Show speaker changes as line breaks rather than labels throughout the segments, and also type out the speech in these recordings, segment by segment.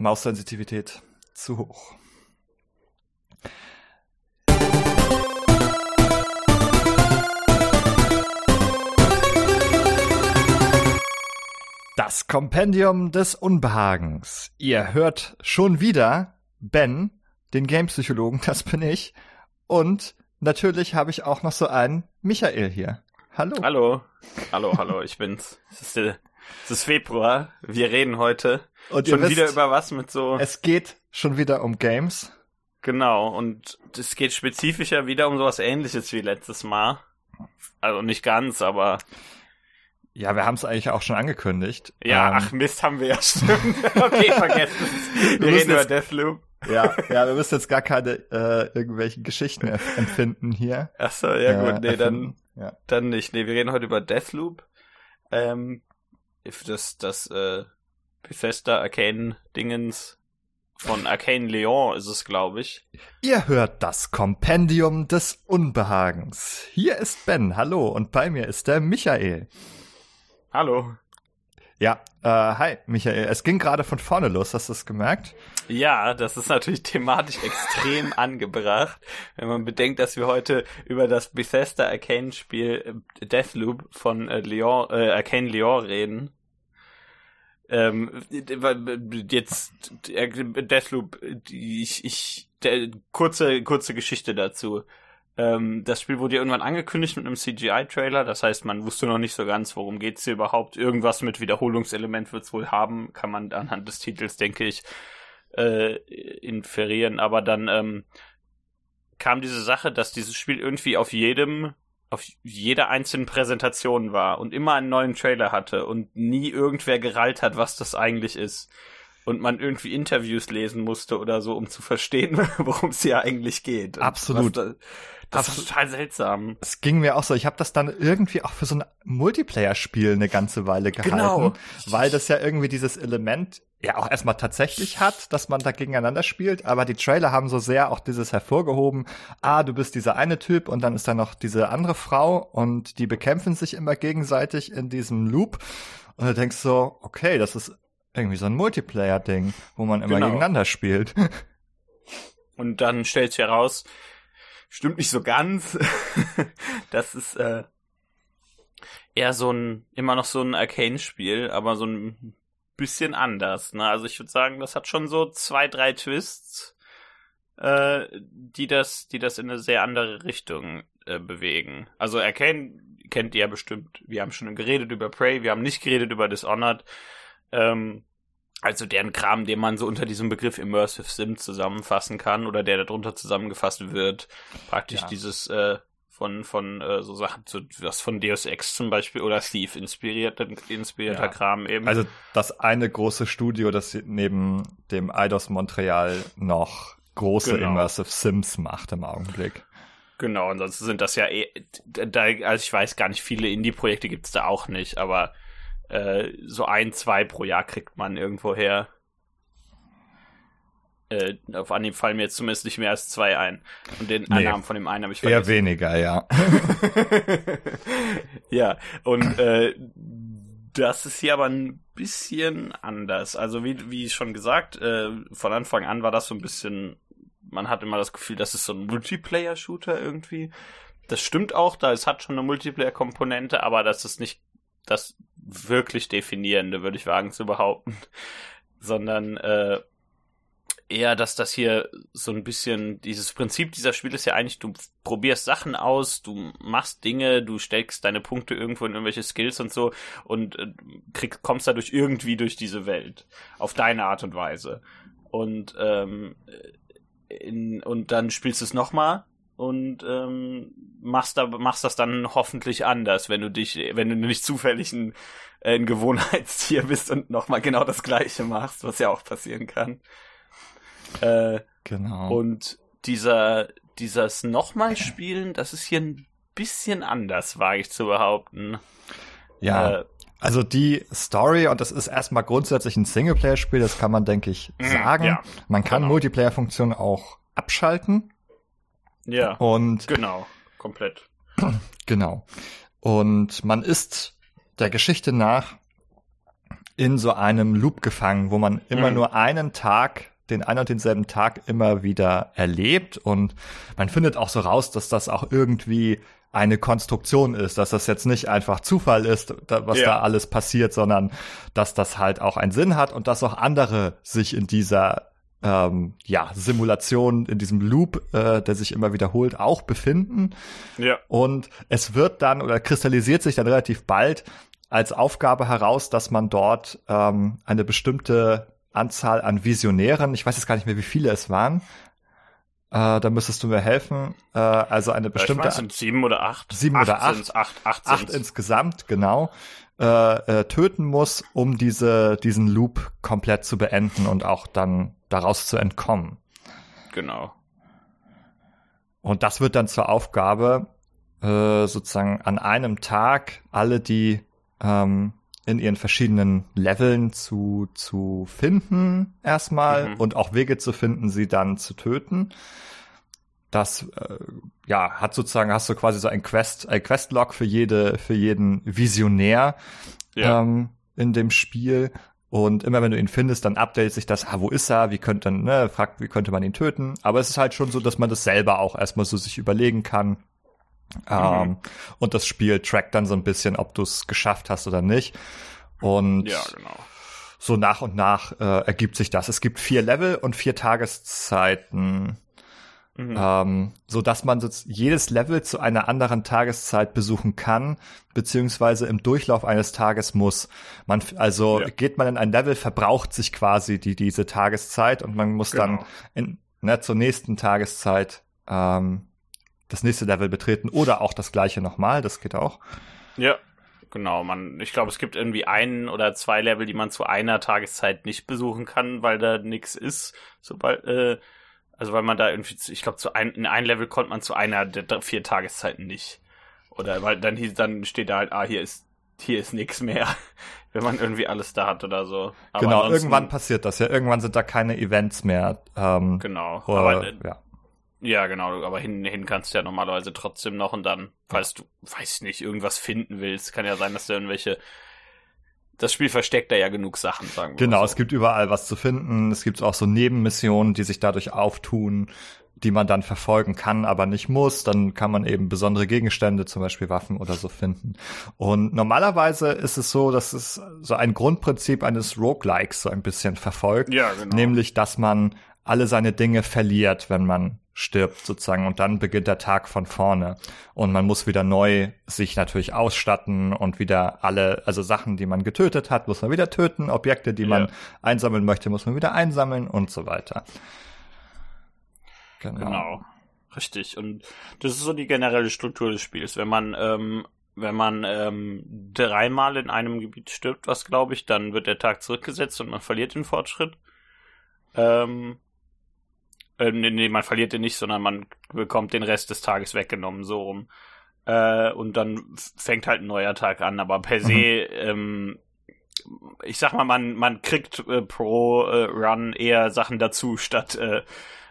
Maussensitivität zu hoch. Das Kompendium des Unbehagens. Ihr hört schon wieder Ben, den Gamepsychologen, das bin ich. Und natürlich habe ich auch noch so einen Michael hier. Hallo.
Hallo. Hallo, hallo, ich bin's. Es ist, der, es ist Februar. Wir reden heute
Und
schon
wisst,
wieder über was mit so.
Es geht schon wieder um Games.
Genau, und es geht spezifischer wieder um sowas ähnliches wie letztes Mal. Also nicht ganz, aber
Ja, wir haben es eigentlich auch schon angekündigt.
ja,
Ähm,
ach Mist, haben wir ja stimmt. okay, vergessen es. Wir reden über Deathloop.
Ja, ja, wir müssen jetzt gar keine äh, irgendwelchen Geschichten empfinden hier.
Ach so, ja
Äh,
gut, nee, dann.
Ja.
Dann nicht. Nee, wir reden heute über Deathloop. Ähm, das, das, äh, Bethesda Arcane Dingens von Arcane Leon ist es, glaube ich.
Ihr hört das Kompendium des Unbehagens. Hier ist Ben, hallo, und bei mir ist der Michael.
Hallo.
Ja, äh, hi, Michael. Es ging gerade von vorne los, hast du es gemerkt?
Ja, das ist natürlich thematisch extrem angebracht, wenn man bedenkt, dass wir heute über das Bethesda Arcane Spiel äh, Deathloop von äh, Leon, äh, Arcane Leon reden. Ähm, jetzt äh, Deathloop, ich, ich, der, kurze, kurze Geschichte dazu. Ähm, das Spiel wurde ja irgendwann angekündigt mit einem CGI-Trailer, das heißt, man wusste noch nicht so ganz, worum geht's hier überhaupt. Irgendwas mit Wiederholungselement wird's wohl haben, kann man anhand des Titels, denke ich, äh, inferieren. Aber dann ähm, kam diese Sache, dass dieses Spiel irgendwie auf jedem, auf jeder einzelnen Präsentation war und immer einen neuen Trailer hatte und nie irgendwer gerallt hat, was das eigentlich ist. Und man irgendwie Interviews lesen musste oder so, um zu verstehen, worum es hier eigentlich geht.
Absolut.
Da, das
Absolut.
ist total seltsam.
Es ging mir auch so. Ich habe das dann irgendwie auch für so ein Multiplayer-Spiel eine ganze Weile gehalten,
Genau.
weil das ja irgendwie dieses Element ja auch erstmal tatsächlich hat, dass man da gegeneinander spielt, aber die Trailer haben so sehr auch dieses hervorgehoben, ah, du bist dieser eine Typ und dann ist da noch diese andere Frau und die bekämpfen sich immer gegenseitig in diesem Loop und du denkst so, okay, das ist irgendwie so ein Multiplayer-Ding, wo man immer
Genau.
gegeneinander spielt.
Und dann stellt sich heraus, stimmt nicht so ganz. das ist äh, eher so ein, immer noch so ein Arcane-Spiel, aber so ein bisschen anders. Ne? Also ich würde sagen, das hat schon so zwei, drei Twists, äh, die das, die das in eine sehr andere Richtung äh, bewegen. Also Arcane kennt ihr ja bestimmt. Wir haben schon geredet über Prey, wir haben nicht geredet über Dishonored. Ähm, also deren Kram, den man so unter diesem Begriff Immersive Sim zusammenfassen kann oder der darunter zusammengefasst wird. Praktisch
Ja.
dieses äh, von von äh, so Sachen, so was von Deus Ex zum Beispiel oder Thief inspiriert, inspirierter
Ja.
Kram eben.
Also das eine große Studio, das neben dem Eidos Montreal noch große
Genau.
Immersive Sims macht im Augenblick.
Genau, ansonsten sind das ja eh, da, also ich weiß gar nicht, viele Indie-Projekte gibt's da auch nicht, aber äh, so ein, zwei pro Jahr kriegt man irgendwo her. Äh, auf Anhieb fallen mir jetzt zumindest nicht mehr als zwei ein. Und den
Nee.
Namen von dem einen habe ich
Eher
vergessen.
weniger, ja.
ja, und äh, das ist hier aber ein bisschen anders. Also wie, wie schon gesagt, äh, von Anfang an war das so ein bisschen, man hat immer das Gefühl, das ist so ein Multiplayer-Shooter irgendwie. Das stimmt auch, da es hat schon eine Multiplayer-Komponente, aber das ist nicht das wirklich Definierende, würde ich wagen zu behaupten. Sondern äh, eher, dass das hier so ein bisschen, dieses Prinzip dieser Spiele ist ja eigentlich, du probierst Sachen aus, du machst Dinge, du steckst deine Punkte irgendwo in irgendwelche Skills und so und äh, krieg, kommst dadurch irgendwie durch diese Welt. Auf deine Art und Weise. Und, ähm, in, und dann spielst du es nochmal und ähm, machst, da, machst das dann hoffentlich anders, wenn du dich, wenn du nicht zufällig ein, äh, ein Gewohnheitstier bist und nochmal genau das gleiche machst, was ja auch passieren kann. Äh,
Genau.
und dieser, dieses nochmal spielen, das ist hier ein bisschen anders, wage ich zu behaupten.
ja,
Äh,
also die Story, und das ist erstmal grundsätzlich ein Singleplayer-Spiel, das kann man, denke ich,
Mhm,
sagen.
ja,
man kann
genau.
Multiplayer-Funktionen auch abschalten.
Ja,
Und
genau, komplett.
Genau. Und man ist der Geschichte nach in so einem Loop gefangen, wo man immer
Mhm.
nur einen Tag, den einen und denselben Tag immer wieder erlebt und man findet auch so raus, dass das auch irgendwie eine Konstruktion ist, dass das jetzt nicht einfach Zufall ist, da, was
Ja.
da alles passiert, sondern dass das halt auch einen Sinn hat und dass auch andere sich in dieser ähm, ja, Simulation, in diesem Loop, äh, der sich immer wiederholt, auch befinden.
Ja.
Und es wird dann oder kristallisiert sich dann relativ bald als Aufgabe heraus, dass man dort ähm, eine bestimmte Anzahl an Visionären, ich weiß jetzt gar nicht mehr, wie viele es waren, äh, da müsstest du mir helfen, äh, also eine
Ich
bestimmte
meine, es sind sieben oder acht.
Sieben
acht
oder acht.
sind's, Acht, acht,
acht
sind's.
insgesamt, genau, äh, äh, töten muss, um diese, diesen Loop komplett zu beenden und auch dann daraus zu entkommen.
Genau.
Und das wird dann zur Aufgabe, äh, sozusagen an einem Tag alle, die ähm, in ihren verschiedenen Leveln zu, zu finden, erstmal,
Mhm.
und auch Wege zu finden, sie dann zu töten. Das, äh, ja, hat sozusagen, hast du quasi so ein Quest, ein Questlog für jede, für jeden Visionär,
Ja.
ähm, in dem Spiel. Und immer wenn du ihn findest, dann updatet sich das, ah, wo ist er, wie könnte, ne, fragt, wie könnte man ihn töten. Aber es ist halt schon so, dass man das selber auch erstmal so sich überlegen kann. Ähm, und das Spiel trackt dann so ein bisschen, ob du es geschafft hast oder nicht. Und
ja, genau.
so nach und nach äh, ergibt sich das. Es gibt vier Level und vier Tageszeiten
Mhm.
ähm, so dass man jedes Level zu einer anderen Tageszeit besuchen kann, beziehungsweise im Durchlauf eines Tages muss. Man, also
Ja.
geht man in ein Level, verbraucht sich quasi die, diese Tageszeit und man muss dann
Genau.
in, ne, zur nächsten Tageszeit ähm, das nächste Level betreten oder auch das gleiche nochmal, das geht auch.
Ja, genau. Man, ich glaube, es gibt irgendwie ein oder zwei Level, die man zu einer Tageszeit nicht besuchen kann, weil da nix ist. Sobald, äh, also weil man da irgendwie, ich glaube, zu ein, in ein Level konnte man zu einer der vier Tageszeiten nicht. Oder weil dann hieß, dann steht da halt, ah, hier ist, hier ist nix mehr, wenn man irgendwie alles da hat oder so. Aber
genau, irgendwann passiert das ja. Irgendwann sind da keine Events mehr. Ähm,
Genau.
oder,
Aber, äh,
ja.
Ja, genau, aber hin, hin kannst du ja normalerweise trotzdem noch und dann, falls du, weiß nicht, irgendwas finden willst, kann ja sein, dass du irgendwelche. Das Spiel versteckt da ja genug Sachen, sagen wir
Genau,
mal
es
so.
gibt überall was zu finden. Es gibt auch so Nebenmissionen, die sich dadurch auftun, die man dann verfolgen kann, aber nicht muss. Dann kann man eben besondere Gegenstände, zum Beispiel Waffen oder so finden. Und normalerweise ist es so, dass es so ein Grundprinzip eines Roguelikes so ein bisschen verfolgt.
Ja, genau.
Nämlich, dass man alle seine Dinge verliert, wenn man stirbt sozusagen und dann beginnt der Tag von vorne und man muss wieder neu sich natürlich ausstatten und wieder alle, also Sachen, die man getötet hat, muss man wieder töten, Objekte, die man
Ja.
einsammeln möchte, muss man wieder einsammeln und so weiter. Genau.
Genau. Richtig. Und das ist so die generelle Struktur des Spiels. Wenn man, ähm, wenn man ähm, dreimal in einem Gebiet stirbt, was glaube ich, dann wird der Tag zurückgesetzt und man verliert den Fortschritt. Ähm, äh, nee, nee, man verliert den nicht, sondern man bekommt den Rest des Tages weggenommen, so rum. Äh, und dann fängt halt ein neuer Tag an. Aber per se, ähm, ich sag mal, man, man kriegt äh, pro äh, Run eher Sachen dazu, statt äh,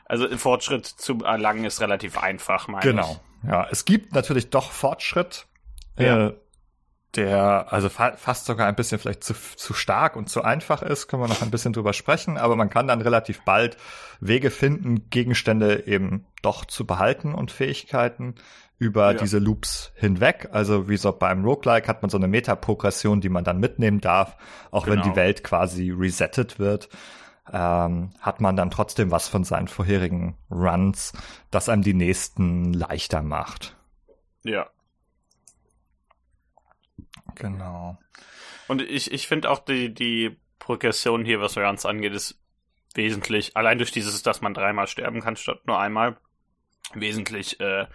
also Fortschritt zu erlangen ist relativ einfach, meine
Genau. Ja, es gibt natürlich doch Fortschritt,
Ja.
äh, der also fa fast sogar ein bisschen vielleicht zu, zu stark und zu einfach ist, können wir noch ein bisschen drüber sprechen, aber man kann dann relativ bald Wege finden, Gegenstände eben doch zu behalten und Fähigkeiten über
Ja.
diese Loops hinweg. Also wie so beim Roguelike hat man so eine Metaprogression, die man dann mitnehmen darf, auch wenn
Genau.
die Welt quasi resettet wird. Ähm, hat man dann trotzdem was von seinen vorherigen Runs, das einem die nächsten leichter macht.
Ja.
Genau.
Und ich, ich finde auch die, die Progression hier, was Runs angeht, ist wesentlich, allein durch dieses, dass man dreimal sterben kann statt nur einmal, wesentlich äh,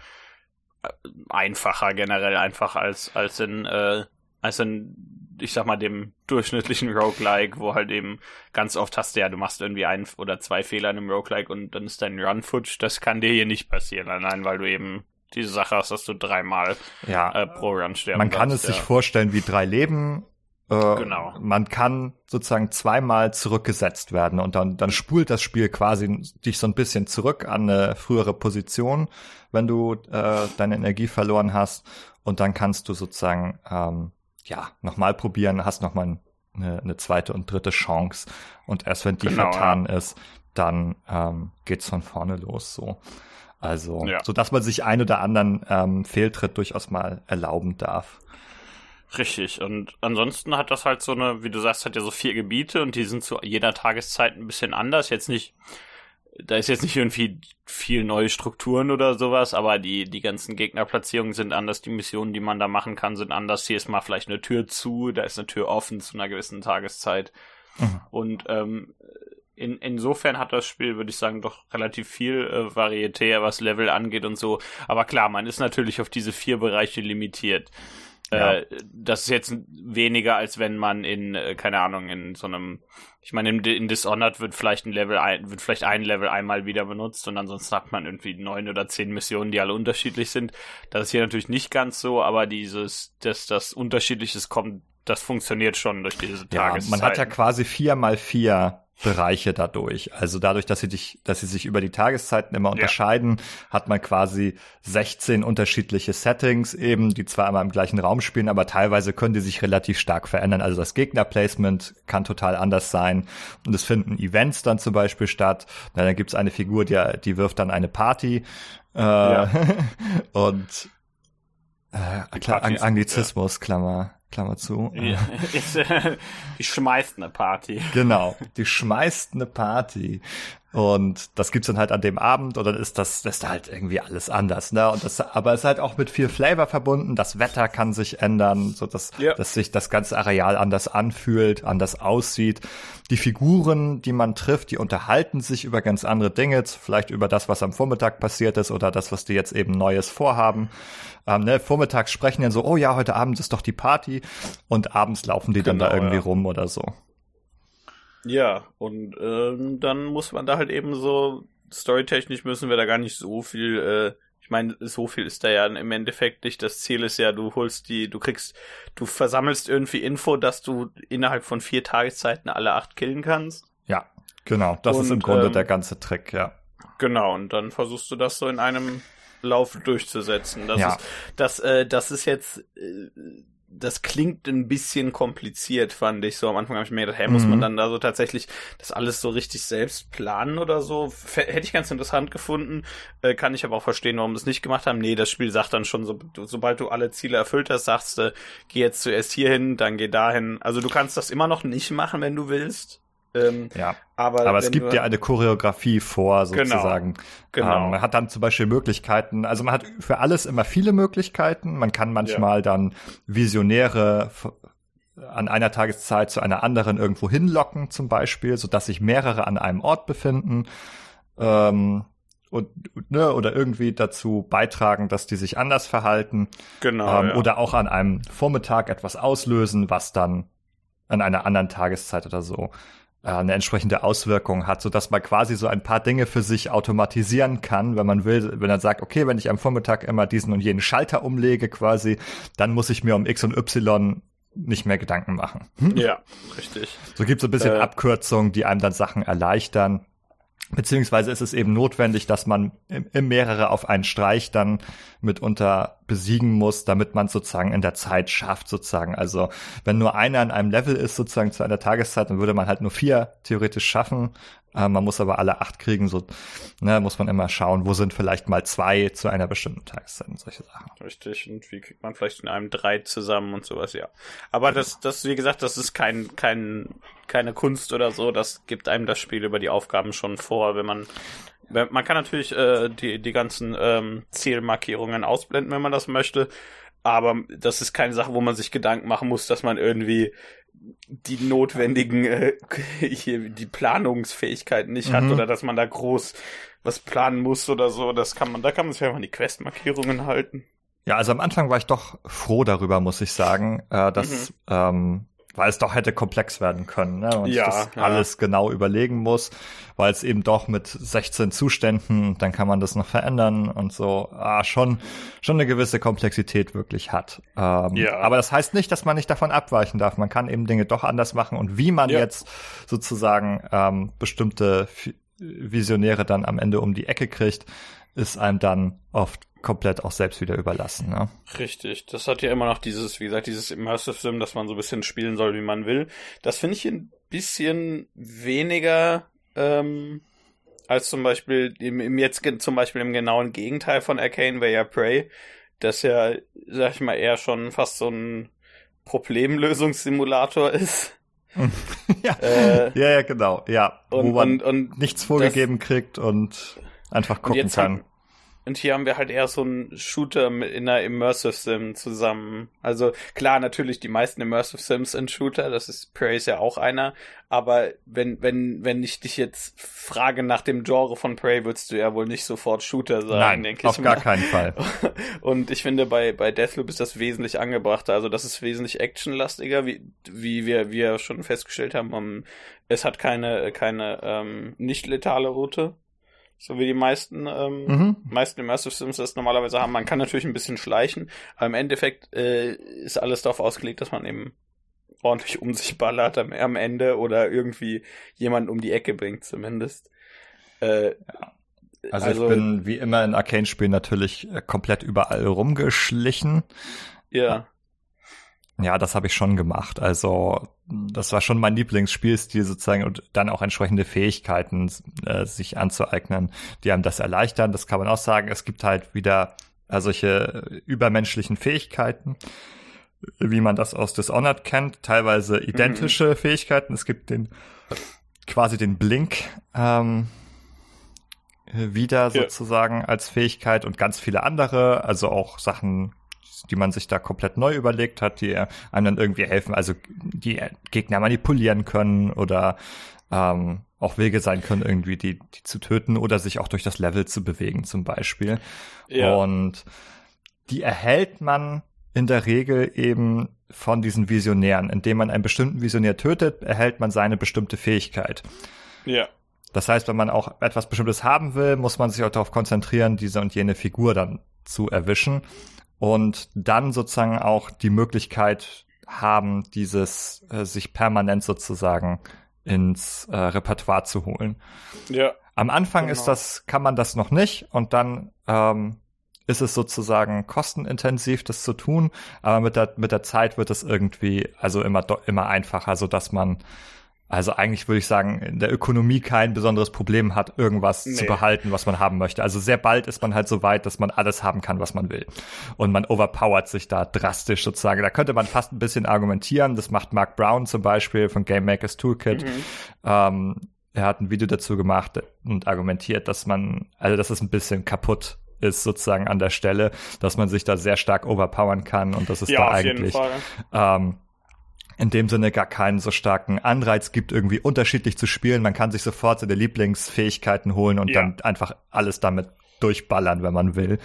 einfacher, generell einfach als, als in, äh, als in, ich sag mal, dem durchschnittlichen Roguelike, wo halt eben ganz oft hast du ja, du machst irgendwie ein oder zwei Fehler in einem Roguelike und dann ist dein Run futsch. Das kann dir hier nicht passieren, allein weil du eben diese Sache hast, dass du dreimal
Ja,
äh, pro Run sterben
man kann es
darfst,
sich
ja.
vorstellen wie drei Leben. Äh,
Genau.
Man kann sozusagen zweimal zurückgesetzt werden und dann, dann spult das Spiel quasi dich so ein bisschen zurück an eine frühere Position, wenn du äh, deine Energie verloren hast. Und dann kannst du sozusagen ähm, ja nochmal probieren, hast nochmal ein eine, eine zweite und dritte Chance. Und erst wenn die
Genau,
vertan ist, dann ähm, geht's von vorne los so. Also,
Ja.
so dass man sich ein oder anderen ähm, Fehltritt durchaus mal erlauben darf.
Richtig. Und ansonsten hat das halt so eine, wie du sagst, hat ja so vier Gebiete und die sind zu jeder Tageszeit ein bisschen anders. Jetzt nicht, da ist jetzt nicht irgendwie viel neue Strukturen oder sowas, aber die, die ganzen Gegnerplatzierungen sind anders, die Missionen, die man da machen kann, sind anders. Hier ist mal vielleicht eine Tür zu, da ist eine Tür offen zu einer gewissen Tageszeit.
Mhm.
Und ähm, in, insofern hat das Spiel, würde ich sagen, doch relativ viel äh, Varietät, was Level angeht und so. Aber klar, man ist natürlich auf diese vier Bereiche limitiert.
Ja.
Äh, das ist jetzt weniger, als wenn man in, äh, keine Ahnung, in so einem, ich meine, in, in Dishonored wird vielleicht ein Level, ein, wird vielleicht ein Level einmal wieder benutzt und ansonsten hat man irgendwie neun oder zehn Missionen, die alle unterschiedlich sind. Das ist hier natürlich nicht ganz so, aber dieses, dass das Unterschiedliches kommt, das funktioniert schon durch diese
Ja,
Tageszeiten.
man hat ja quasi vier mal vier Bereiche dadurch. Also dadurch, dass sie dich, dass sie sich über die Tageszeiten immer unterscheiden, hat man quasi 16 unterschiedliche Settings eben, die zwar immer im gleichen Raum spielen, aber teilweise können die sich relativ stark verändern. Also das Gegnerplacement kann total anders sein. Und es finden Events dann zum Beispiel statt. Na, dann gibt's eine Figur, die, die wirft dann eine Party. Äh,
Ja.
und äh,
Die
Kla
Party ist gut,
Anglizismus, Klammer, Klammer zu.
Ja, ist, äh, die schmeißt eine Party.
Genau, die schmeißt eine Party. Und das gibt's dann halt an dem Abend und dann ist das, das ist halt irgendwie alles anders, ne? Und das, aber es ist halt auch mit viel Flavor verbunden. Das Wetter kann sich ändern, so dass,
Ja.
dass sich das ganze Areal anders anfühlt, anders aussieht. Die Figuren, die man trifft, die unterhalten sich über ganz andere Dinge, vielleicht über das, was am Vormittag passiert ist oder das, was die jetzt eben Neues vorhaben. Ähm, ne? Vormittags sprechen dann so, oh ja, heute Abend ist doch die Party und abends laufen die dann da
Genau,
irgendwie
ja.
rum oder so.
Ja, und ähm, dann muss man da halt eben so, storytechnisch müssen wir da gar nicht so viel, äh, ich meine, so viel ist da ja im Endeffekt nicht. Das Ziel ist ja, du holst die, du kriegst, du versammelst irgendwie Info, dass du innerhalb von vier Tageszeiten alle acht killen kannst.
Ja, genau. Das ist
Und,
im Grunde
ähm,
der ganze Trick, ja.
Genau, und dann versuchst du das so in einem Lauf durchzusetzen. Das
Ja.
ist, das, äh, das ist jetzt, äh, das klingt ein bisschen kompliziert, fand ich so. Am Anfang habe ich mir gedacht, hey, muss
Mhm.
man dann da so tatsächlich das alles so richtig selbst planen oder so? F hätte ich ganz interessant gefunden. Äh, kann ich aber auch verstehen, warum es nicht gemacht haben. Nee, das Spiel sagt dann schon, so, sobald du alle Ziele erfüllt hast, sagst du, geh jetzt zuerst hierhin, dann geh dahin. Also du kannst das immer noch nicht machen, wenn du willst. Ähm,
Ja,
aber
aber es gibt ja eine Choreografie vor, sozusagen.
Genau.
Ähm, man hat dann zum Beispiel Möglichkeiten, also man hat für alles immer viele Möglichkeiten. Man kann manchmal dann Visionäre an einer Tageszeit zu einer anderen irgendwo hinlocken, zum Beispiel, sodass sich mehrere an einem Ort befinden. Ähm, und, ne, oder irgendwie dazu beitragen, dass die sich anders verhalten.
genau,
ähm,
ja.
oder auch an einem Vormittag etwas auslösen, was dann an einer anderen Tageszeit oder so eine entsprechende Auswirkung hat, so dass man quasi so ein paar Dinge für sich automatisieren kann, wenn man will, wenn er sagt, okay, wenn ich am Vormittag immer diesen und jenen Schalter umlege quasi, dann muss ich mir um X und Y nicht mehr Gedanken machen. Hm?
Ja, richtig.
So gibt es ein bisschen
Äh.
Abkürzungen, die einem dann Sachen erleichtern. Beziehungsweise ist es eben notwendig, dass man im, mehrere auf einen Streich dann mitunter besiegen muss, damit man sozusagen in der Zeit schafft, sozusagen. Also wenn nur einer in einem Level ist, sozusagen zu einer Tageszeit, dann würde man halt nur vier theoretisch schaffen. Äh, man muss aber alle acht kriegen, so ne, muss man immer schauen, wo sind vielleicht mal zwei zu einer bestimmten Tageszeit und solche Sachen.
Richtig. Und wie kriegt man vielleicht in einem drei zusammen und sowas, ja. Aber das, das, wie gesagt, das ist kein, kein, keine Kunst oder so. Das gibt einem das Spiel über die Aufgaben schon vor, wenn man man kann natürlich äh, die, die ganzen ähm, Zielmarkierungen ausblenden, wenn man das möchte. Aber das ist keine Sache, wo man sich Gedanken machen muss, dass man irgendwie die notwendigen, äh, hier, die Planungsfähigkeiten nicht hat
Mhm.
oder dass man da groß was planen muss oder so. Das kann man, da kann man sich einfach an die Questmarkierungen halten.
Ja, also am Anfang war ich doch froh darüber, muss ich sagen, äh, dass, ähm, weil es doch hätte komplex werden können, ne? Und
Ja,
ich das
ja.
alles genau überlegen muss, weil es eben doch mit 16 Zuständen, dann kann man das noch verändern und so, ah, schon, schon eine gewisse Komplexität wirklich hat. Ähm,
Ja.
Aber das heißt nicht, dass man nicht davon abweichen darf. Man kann eben Dinge doch anders machen und wie man
Ja.
jetzt sozusagen ähm, bestimmte Visionäre dann am Ende um die Ecke kriegt, ist einem dann oft komplett auch selbst wieder überlassen. Ne?
Richtig. Das hat ja immer noch dieses, wie gesagt, dieses Immersive Sim, dass man so ein bisschen spielen soll, wie man will. Das finde ich ein bisschen weniger ähm, als zum Beispiel im, im jetzt zum Beispiel im genauen Gegenteil von Arcane wäre ja Prey, das ja, sag ich mal, eher schon fast so ein Problemlösungssimulator ist.
ja. Äh, ja, ja, genau, ja.
Und, wo man und, und
nichts vorgegeben das, kriegt und einfach gucken und kann.
Haben, und hier haben wir halt eher so einen Shooter in einer Immersive Sim zusammen. Also klar, natürlich die meisten Immersive Sims sind Shooter, das ist Prey ist ja auch einer. Aber wenn, wenn, wenn ich dich jetzt frage nach dem Genre von Prey, würdest du ja wohl nicht sofort Shooter sagen,
Nein,
denke
ich. Auf gar keinen Fall.
Und ich finde, bei, bei Deathloop ist das wesentlich angebrachter. Also das ist wesentlich actionlastiger, wie, wie wir, wir schon festgestellt haben. Um, es hat keine, keine ähm, nicht letale Route so wie die meisten, ähm, mhm. meisten Immersive Sims das normalerweise haben. Man kann natürlich ein bisschen schleichen, aber im Endeffekt äh, ist alles darauf ausgelegt, dass man eben ordentlich um sich ballert am, am Ende oder irgendwie jemanden um die Ecke bringt zumindest. Äh,
ja. Also, also, ich bin wie immer in Arcane-Spielen natürlich äh, komplett überall rumgeschlichen.
Ja.
Ja, das habe ich schon gemacht. Also das war schon mein Lieblingsspielstil sozusagen und dann auch entsprechende Fähigkeiten äh, sich anzueignen, die einem das erleichtern. Das kann man auch sagen. Es gibt halt wieder äh, solche übermenschlichen Fähigkeiten, wie man das aus Dishonored kennt, teilweise identische mhm. Fähigkeiten. Es gibt den quasi den Blink ähm, wieder sozusagen ja. als Fähigkeit und ganz viele andere, also auch Sachen die man sich da komplett neu überlegt hat, die einem dann irgendwie helfen, also die Gegner manipulieren können oder ähm, auch Wege sein können, irgendwie die, die zu töten oder sich auch durch das Level zu bewegen zum Beispiel. Ja. Und die erhält man in der Regel eben von diesen Visionären. Indem man einen bestimmten Visionär tötet, erhält man seine bestimmte Fähigkeit.
Ja.
Das heißt, wenn man auch etwas Bestimmtes haben will, muss man sich auch darauf konzentrieren, diese und jene Figur dann zu erwischen und dann sozusagen auch die Möglichkeit haben, dieses äh, sich permanent sozusagen ins äh, Repertoire zu holen.
Ja.
Am Anfang genau. ist das, kann man das noch nicht und dann ähm, ist es sozusagen kostenintensiv, das zu tun, aber mit der, mit der Zeit wird es irgendwie, also immer, immer einfacher, so dass man also eigentlich würde ich sagen, in der Ökonomie kein besonderes Problem hat, irgendwas nee. zu behalten, was man haben möchte. Also sehr bald ist man halt so weit, dass man alles haben kann, was man will. Und man overpowert sich da drastisch sozusagen. Da könnte man fast ein bisschen argumentieren. Das macht Mark Brown zum Beispiel von Game Makers Toolkit. Mhm. Ähm, er hat ein Video dazu gemacht und argumentiert, dass man, also dass es ein bisschen kaputt ist sozusagen an der Stelle, dass man sich da sehr stark overpowern kann und dass es ja, da eigentlich ähm, in dem Sinne gar keinen so starken Anreiz gibt, irgendwie unterschiedlich zu spielen. Man kann sich sofort seine Lieblingsfähigkeiten holen und ja. dann einfach alles damit durchballern, wenn man will.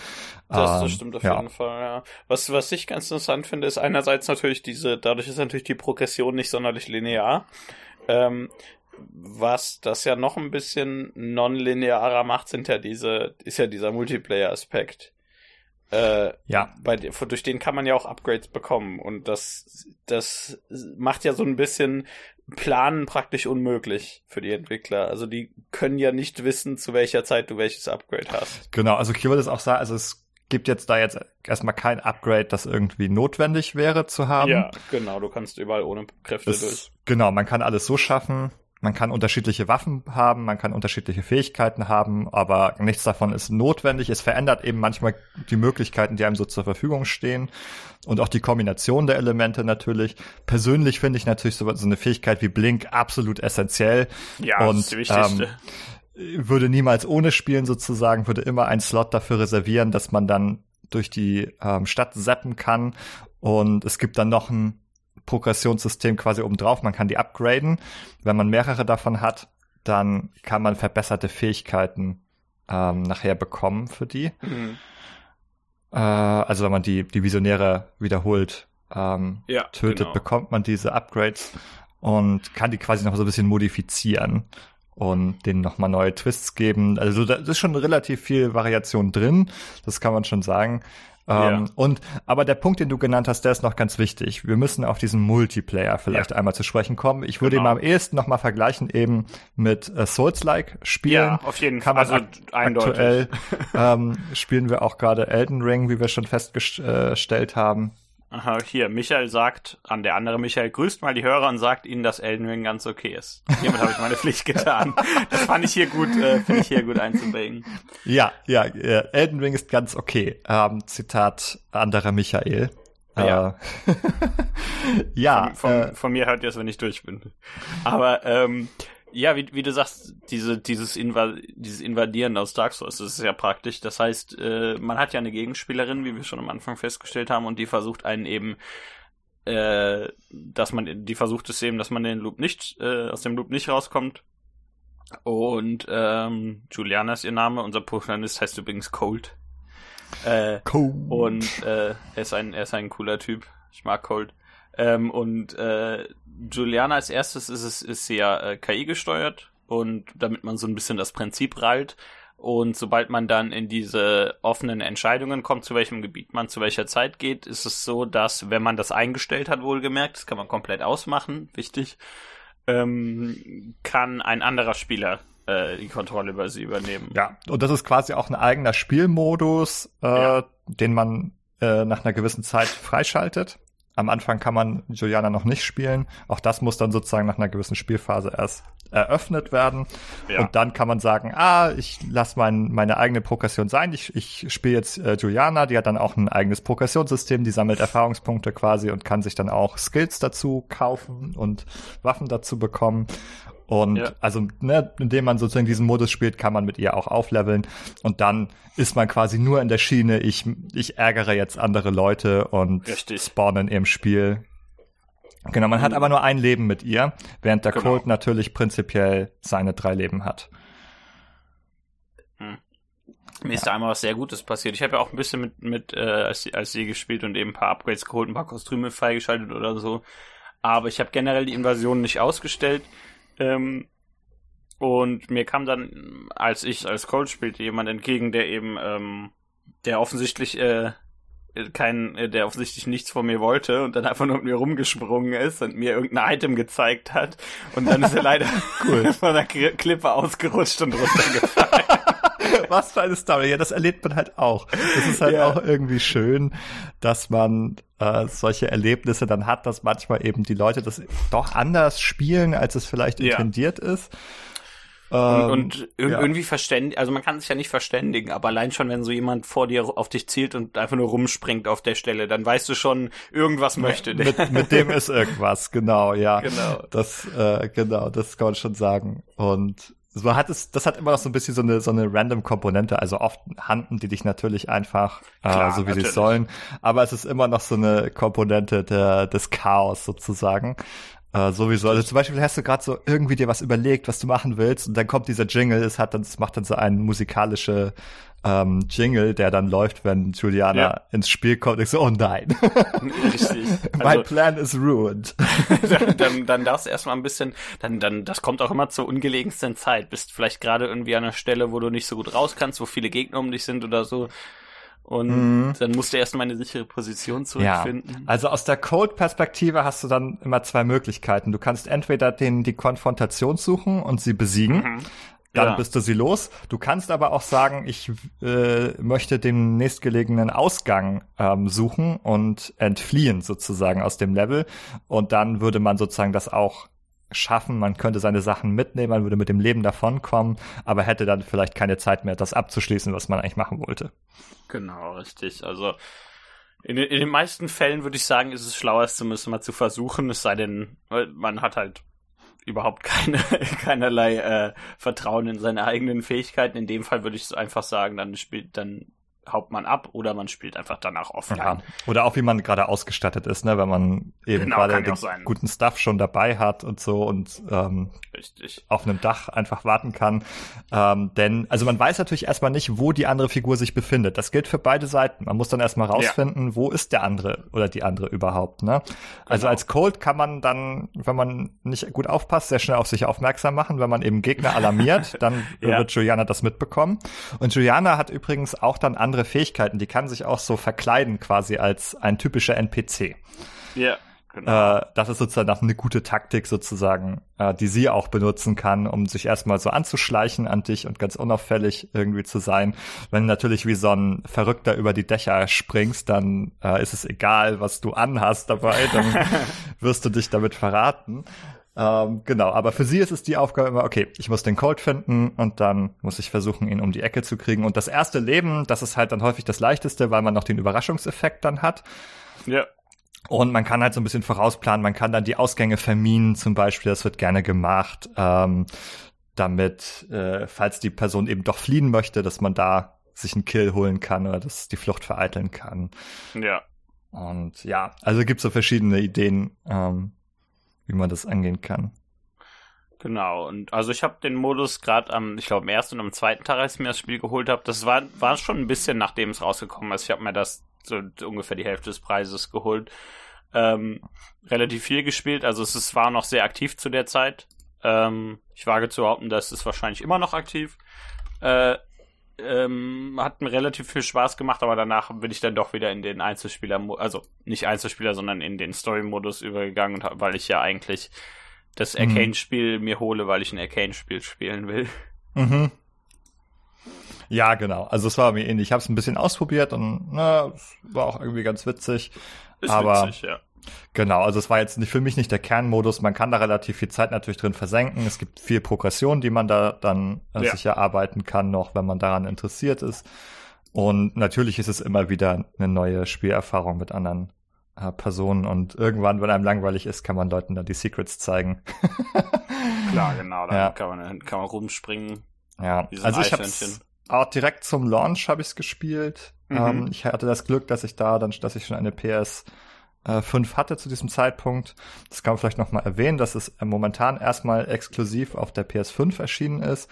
Das, das ähm, stimmt auf ja. jeden Fall, ja. Was, was ich ganz interessant finde, ist einerseits natürlich diese, dadurch ist natürlich die Progression nicht sonderlich linear. Ähm, was das ja noch ein bisschen non-linearer macht, sind ja diese, ist ja dieser Multiplayer-Aspekt. Äh, ja. Bei, durch den kann man ja auch Upgrades bekommen. Und das, das macht ja so ein bisschen Planen praktisch unmöglich für die Entwickler. Also die können ja nicht wissen, zu welcher Zeit du welches Upgrade hast.
Genau, also ich würde es auch sagen, also es gibt jetzt da jetzt erstmal kein Upgrade, das irgendwie notwendig wäre zu haben. Ja,
genau, du kannst überall ohne Kräfte
das, durch. Genau, man kann alles so schaffen. Man kann unterschiedliche Waffen haben, man kann unterschiedliche Fähigkeiten haben, aber nichts davon ist notwendig. Es verändert eben manchmal die Möglichkeiten, die einem so zur Verfügung stehen und auch die Kombination der Elemente natürlich. Persönlich finde ich natürlich so, so eine Fähigkeit wie Blink absolut essentiell.
Ja, und, das ist die wichtigste.
Ähm, würde niemals ohne spielen sozusagen, würde immer einen Slot dafür reservieren, dass man dann durch die ähm, Stadt zappen kann. Und es gibt dann noch ein Progressionssystem quasi obendrauf. Man kann die upgraden. Wenn man mehrere davon hat, dann kann man verbesserte Fähigkeiten ähm, nachher bekommen für die. Mhm. Äh, also wenn man die, die Visionäre wiederholt ähm, ja, tötet, genau. bekommt man diese Upgrades und kann die quasi noch so ein bisschen modifizieren und denen nochmal neue Twists geben. Also da ist schon relativ viel Variation drin, das kann man schon sagen. Ähm, ja. Und aber der Punkt, den du genannt hast, der ist noch ganz wichtig. Wir müssen auf diesen Multiplayer vielleicht ja. einmal zu sprechen kommen. Ich würde genau. ihn am ehesten noch mal vergleichen eben mit äh, Souls-like Spielen. Ja,
auf jeden Fall. Also
eindeutig. Aktuell ähm, spielen wir auch gerade Elden Ring, wie wir schon festgestellt haben.
Aha, hier, Michael sagt, an der andere Michael grüßt mal die Hörer und sagt ihnen, dass Elden Ring ganz okay ist. Hiermit habe ich meine Pflicht getan. Das fand ich hier gut, äh, finde ich hier gut einzubringen.
Ja, ja, äh, Elden Ring ist ganz okay. Ähm, Zitat anderer Michael.
Ja. Äh, ja. Von, von, äh, von, mir hört ihr es, wenn ich durch bin. Aber ähm, ja, wie, wie du sagst, diese, dieses, Inva dieses Invadieren aus Dark Souls, das ist ja praktisch. Das heißt, äh, man hat ja eine Gegenspielerin, wie wir schon am Anfang festgestellt haben, und die versucht einen eben, äh, dass man, die versucht es eben, dass man den Loop nicht, äh, aus dem Loop nicht rauskommt. Und ähm, Juliana ist ihr Name, unser Protagonist heißt übrigens Cold. Äh, Cold. Und äh, er ist ein, er ist ein cooler Typ. Ich mag Cold. Ähm, und äh, Juliana als erstes ist es ist sie ja äh, KI gesteuert und damit man so ein bisschen das Prinzip rallt. Und sobald man dann in diese offenen Entscheidungen kommt, zu welchem Gebiet man zu welcher Zeit geht, ist es so, dass wenn man das eingestellt hat, wohlgemerkt, das kann man komplett ausmachen, wichtig, ähm, kann ein anderer Spieler äh, die Kontrolle über sie übernehmen.
Ja, und das ist quasi auch ein eigener Spielmodus, äh, ja. den man äh, nach einer gewissen Zeit freischaltet. Am Anfang kann man Juliana noch nicht spielen. Auch das muss dann sozusagen nach einer gewissen Spielphase erst eröffnet werden. Ja. Und dann kann man sagen, ah, ich lasse mein, meine eigene Progression sein. Ich, ich spiele jetzt äh, Juliana, die hat dann auch ein eigenes Progressionssystem, die sammelt Erfahrungspunkte quasi und kann sich dann auch Skills dazu kaufen und Waffen dazu bekommen. Und ja. also, ne, indem man sozusagen diesen Modus spielt, kann man mit ihr auch aufleveln. Und dann ist man quasi nur in der Schiene, ich, ich ärgere jetzt andere Leute und Richtig. spawnen im Spiel. Genau, man mhm. hat aber nur ein Leben mit ihr, während der genau. Colt natürlich prinzipiell seine drei Leben hat.
Hm. Mir ist da einmal was sehr Gutes passiert. Ich habe ja auch ein bisschen mit, mit äh, als, als sie gespielt und eben ein paar Upgrades geholt, ein paar Kostüme freigeschaltet oder so. Aber ich habe generell die Invasion nicht ausgestellt. Ähm, und mir kam dann, als ich als Coach spielte, jemand entgegen, der eben, ähm, der offensichtlich äh, kein, äh, der offensichtlich nichts von mir wollte und dann einfach nur mit mir rumgesprungen ist und mir irgendein Item gezeigt hat. Und dann ist er leider cool. von der Klippe ausgerutscht und runtergefallen.
Was für eine Story. Ja, das erlebt man halt auch. Das ist halt ja. auch irgendwie schön, dass man äh, solche Erlebnisse dann hat, dass manchmal eben die Leute das doch anders spielen, als es vielleicht ja. intendiert ist.
Und, ähm, und ir ja. irgendwie verständigen, also man kann sich ja nicht verständigen, aber allein schon, wenn so jemand vor dir auf dich zielt und einfach nur rumspringt auf der Stelle, dann weißt du schon, irgendwas möchte
der. Mit, mit dem ist irgendwas, genau, ja. Genau. Das, äh, genau, das kann man schon sagen. Und so hat es, das hat immer noch so ein bisschen so eine, so eine random Komponente. Also oft handen die dich natürlich einfach, äh, Klar, äh, so wie sie sollen. Aber es ist immer noch so eine Komponente der, des Chaos sozusagen. Äh, sowieso. Also zum Beispiel hast du gerade so irgendwie dir was überlegt, was du machen willst, und dann kommt dieser Jingle, es hat dann, es macht dann so einen musikalische ähm, Jingle, der dann läuft, wenn Juliana ja. ins Spiel kommt. Ich so, oh nein. Richtig. My also, plan is ruined.
dann, dann, dann darfst du erstmal ein bisschen, dann, dann, das kommt auch immer zur ungelegensten Zeit. Bist vielleicht gerade irgendwie an einer Stelle, wo du nicht so gut raus kannst, wo viele Gegner um dich sind oder so. Und mhm. dann musst du erstmal eine sichere Position zurückfinden. Ja.
Also aus der Code-Perspektive hast du dann immer zwei Möglichkeiten. Du kannst entweder den die Konfrontation suchen und sie besiegen. Mhm dann ja. bist du sie los. Du kannst aber auch sagen, ich äh, möchte den nächstgelegenen Ausgang ähm, suchen und entfliehen sozusagen aus dem Level. Und dann würde man sozusagen das auch schaffen. Man könnte seine Sachen mitnehmen, man würde mit dem Leben davonkommen, aber hätte dann vielleicht keine Zeit mehr, das abzuschließen, was man eigentlich machen wollte.
Genau, richtig. Also in, in den meisten Fällen würde ich sagen, ist es schlauer, es zumindest mal zu versuchen, es sei denn, man hat halt überhaupt keine, keinerlei äh, Vertrauen in seine eigenen Fähigkeiten. In dem Fall würde ich einfach sagen, dann spielt, dann haut man ab oder man spielt einfach danach offline. Ja.
Oder auch wie man gerade ausgestattet ist, ne, wenn man eben genau, gerade den guten Stuff schon dabei hat und so und ähm, Richtig. auf einem Dach einfach warten kann. Ähm, denn, also man weiß natürlich erstmal nicht, wo die andere Figur sich befindet. Das gilt für beide Seiten. Man muss dann erstmal rausfinden, ja. wo ist der andere oder die andere überhaupt. Ne? Also genau. Als Cold kann man dann, wenn man nicht gut aufpasst, sehr schnell auf sich aufmerksam machen. Wenn man eben Gegner alarmiert, dann ja. wird Juliana das mitbekommen. Und Juliana hat übrigens auch dann andere Fähigkeiten. Die kann sich auch so verkleiden quasi als ein typischer NPC.
Ja. Genau.
Äh, das ist sozusagen eine gute Taktik sozusagen, äh, die sie auch benutzen kann, um sich erstmal so anzuschleichen an dich und ganz unauffällig irgendwie zu sein. Wenn du natürlich wie so ein Verrückter über die Dächer springst, dann äh, ist es egal, was du anhast dabei, dann wirst du dich damit verraten. Ähm, genau, aber für sie ist es die Aufgabe immer, okay, ich muss den Cold finden und dann muss ich versuchen, ihn um die Ecke zu kriegen. Und das erste Leben, das ist halt dann häufig das leichteste, weil man noch den Überraschungseffekt dann hat.
Ja.
Und man kann halt so ein bisschen vorausplanen, man kann dann die Ausgänge verminen, zum Beispiel, das wird gerne gemacht, ähm, damit, äh, falls die Person eben doch fliehen möchte, dass man da sich einen Kill holen kann oder dass die Flucht vereiteln kann.
Ja.
Und ja, also gibt so verschiedene Ideen, ähm, wie man das angehen kann.
Genau, und also ich habe den Modus gerade am, ich glaube, am ersten und am zweiten Tag, als ich mir das Spiel geholt habe, das war, war schon ein bisschen nachdem es rausgekommen ist. Ich habe mir das so ungefähr die Hälfte des Preises geholt. Ähm, relativ viel gespielt, also es ist, war noch sehr aktiv zu der Zeit. Ähm, ich wage zu behaupten, dass es wahrscheinlich immer noch aktiv. Äh, ähm, hat mir relativ viel Spaß gemacht, aber danach bin ich dann doch wieder in den Einzelspieler, also nicht Einzelspieler, sondern in den Story-Modus übergegangen, weil ich ja eigentlich das mhm. Arcane-Spiel mir hole, weil ich ein Arcane-Spiel spielen will.
Mhm. Ja, genau. Also es war mir ähnlich. Ich habe es ein bisschen ausprobiert und na, war auch irgendwie ganz witzig. Ist aber witzig, ja. Genau, also es war jetzt nicht für mich nicht der Kernmodus. Man kann da relativ viel Zeit natürlich drin versenken. Es gibt viel Progression, die man da dann äh, ja. sich erarbeiten kann, noch wenn man daran interessiert ist. Und natürlich ist es immer wieder eine neue Spielerfahrung mit anderen äh, Personen. Und irgendwann, wenn einem langweilig ist, kann man Leuten dann die Secrets zeigen.
Klar, genau. Dann ja. kann, man, kann man rumspringen.
Ja, also ich habe auch direkt zum Launch habe ich es gespielt. Mhm. Ähm, ich hatte das Glück, dass ich da dann, dass ich schon eine PS äh, 5 hatte zu diesem Zeitpunkt. Das kann man vielleicht noch mal erwähnen, dass es momentan erstmal exklusiv auf der PS5 erschienen ist.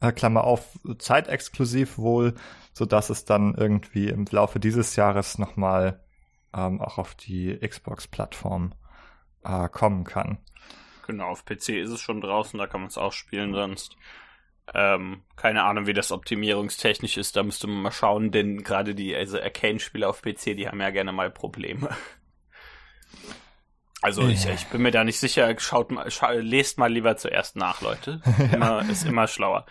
Äh, Klammer auf, zeitexklusiv wohl, so dass es dann irgendwie im Laufe dieses Jahres noch mal ähm, auch auf die Xbox-Plattform äh, kommen kann.
Genau, auf PC ist es schon draußen, da kann man es auch spielen sonst. Ähm, keine Ahnung, wie das optimierungstechnisch ist, da müsste man mal schauen, denn gerade die also Arcane-Spiele auf PC, die haben ja gerne mal Probleme. Also ich, ich bin mir da nicht sicher, schaut mal, scha lest mal lieber zuerst nach, Leute. Immer, ja. Ist immer schlauer.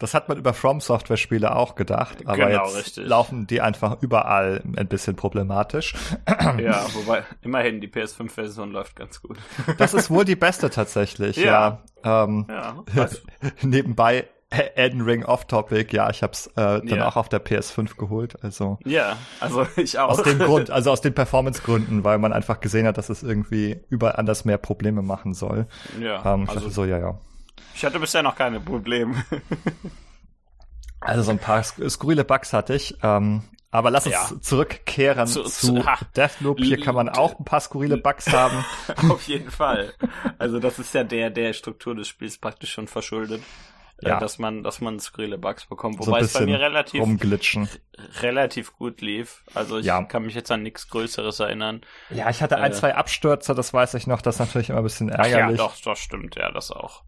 Das hat man über From Software Spiele auch gedacht, aber genau, jetzt richtig. laufen die einfach überall ein bisschen problematisch.
Ja, wobei immerhin die PS5-Version läuft ganz gut.
Das ist wohl die beste tatsächlich, ja. ja. Ähm, ja nebenbei Elden Ring Off-Topic, ja, ich hab's äh, dann ja. auch auf der PS5 geholt, also.
Ja, also ich auch.
Aus dem Grund, also aus den Performance-Gründen, weil man einfach gesehen hat, dass es irgendwie überall anders mehr Probleme machen soll. Ja. Ähm, also, so, ja, ja.
Ich hatte bisher noch keine Probleme.
also so ein paar skurrile Bugs hatte ich. Ähm, aber lass uns ja. zurückkehren zu, zu, zu Deathloop. Hier kann man auch ein paar skurrile Bugs haben.
Auf jeden Fall. Also das ist ja der, der Struktur des Spiels praktisch schon verschuldet. Äh, ja. dass man, dass man skurrile Bugs bekommt. Wobei so es bei mir relativ,
rumglitschen.
relativ gut lief. Also ich ja. kann mich jetzt an nichts Größeres erinnern.
Ja, ich hatte ein, äh, zwei Abstürze, das weiß ich noch. Das ist natürlich immer ein bisschen ärgerlich. Ja,
doch, das stimmt, ja, das auch.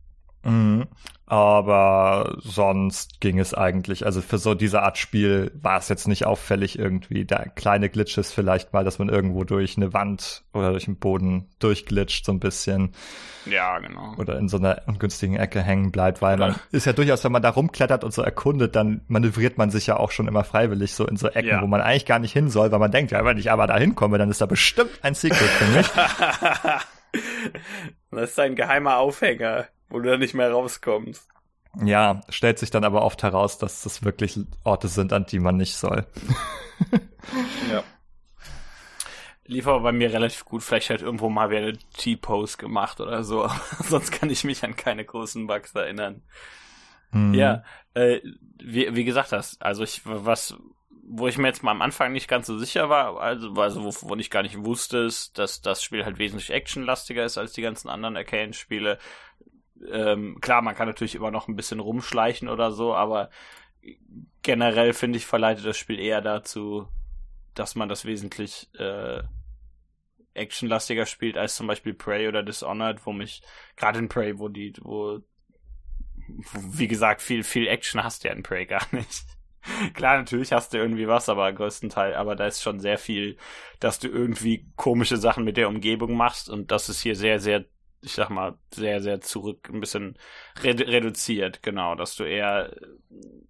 Mhm. Aber sonst ging es eigentlich. Also für so diese Art Spiel war es jetzt nicht auffällig irgendwie. Da kleine Glitches vielleicht mal, dass man irgendwo durch eine Wand oder durch den Boden durchglitscht so ein bisschen.
Ja, genau.
Oder in so einer ungünstigen Ecke hängen bleibt, weil oder man ist ja durchaus, wenn man da rumklettert und so erkundet, dann manövriert man sich ja auch schon immer freiwillig so in so Ecken, ja. wo man eigentlich gar nicht hin soll, weil man denkt, ja, wenn ich aber da hinkomme, dann ist da bestimmt ein Secret für mich.
das ist ein geheimer Aufhänger wo du dann nicht mehr rauskommst.
Ja, stellt sich dann aber oft heraus, dass das wirklich Orte sind, an die man nicht soll.
ja. Lief aber bei mir relativ gut. Vielleicht hat irgendwo mal wer eine T-Pose gemacht oder so. Sonst kann ich mich an keine großen Bugs erinnern. Mhm. Ja, äh, wie, wie gesagt hast, also ich, was, wo ich mir jetzt mal am Anfang nicht ganz so sicher war, also, also wovon ich gar nicht wusste, ist, dass das Spiel halt wesentlich actionlastiger ist als die ganzen anderen Arcane-Spiele ähm, klar, man kann natürlich immer noch ein bisschen rumschleichen oder so, aber generell finde ich, verleitet das Spiel eher dazu, dass man das wesentlich äh, actionlastiger spielt als zum Beispiel Prey oder Dishonored, wo mich, gerade in Prey, wo die, wo, wie gesagt, viel, viel Action hast du ja in Prey gar nicht. Klar, natürlich hast du irgendwie was, aber größtenteils, aber da ist schon sehr viel, dass du irgendwie komische Sachen mit der Umgebung machst und das ist hier sehr, sehr, ich sag mal, sehr, sehr zurück, ein bisschen redu reduziert, genau, dass du eher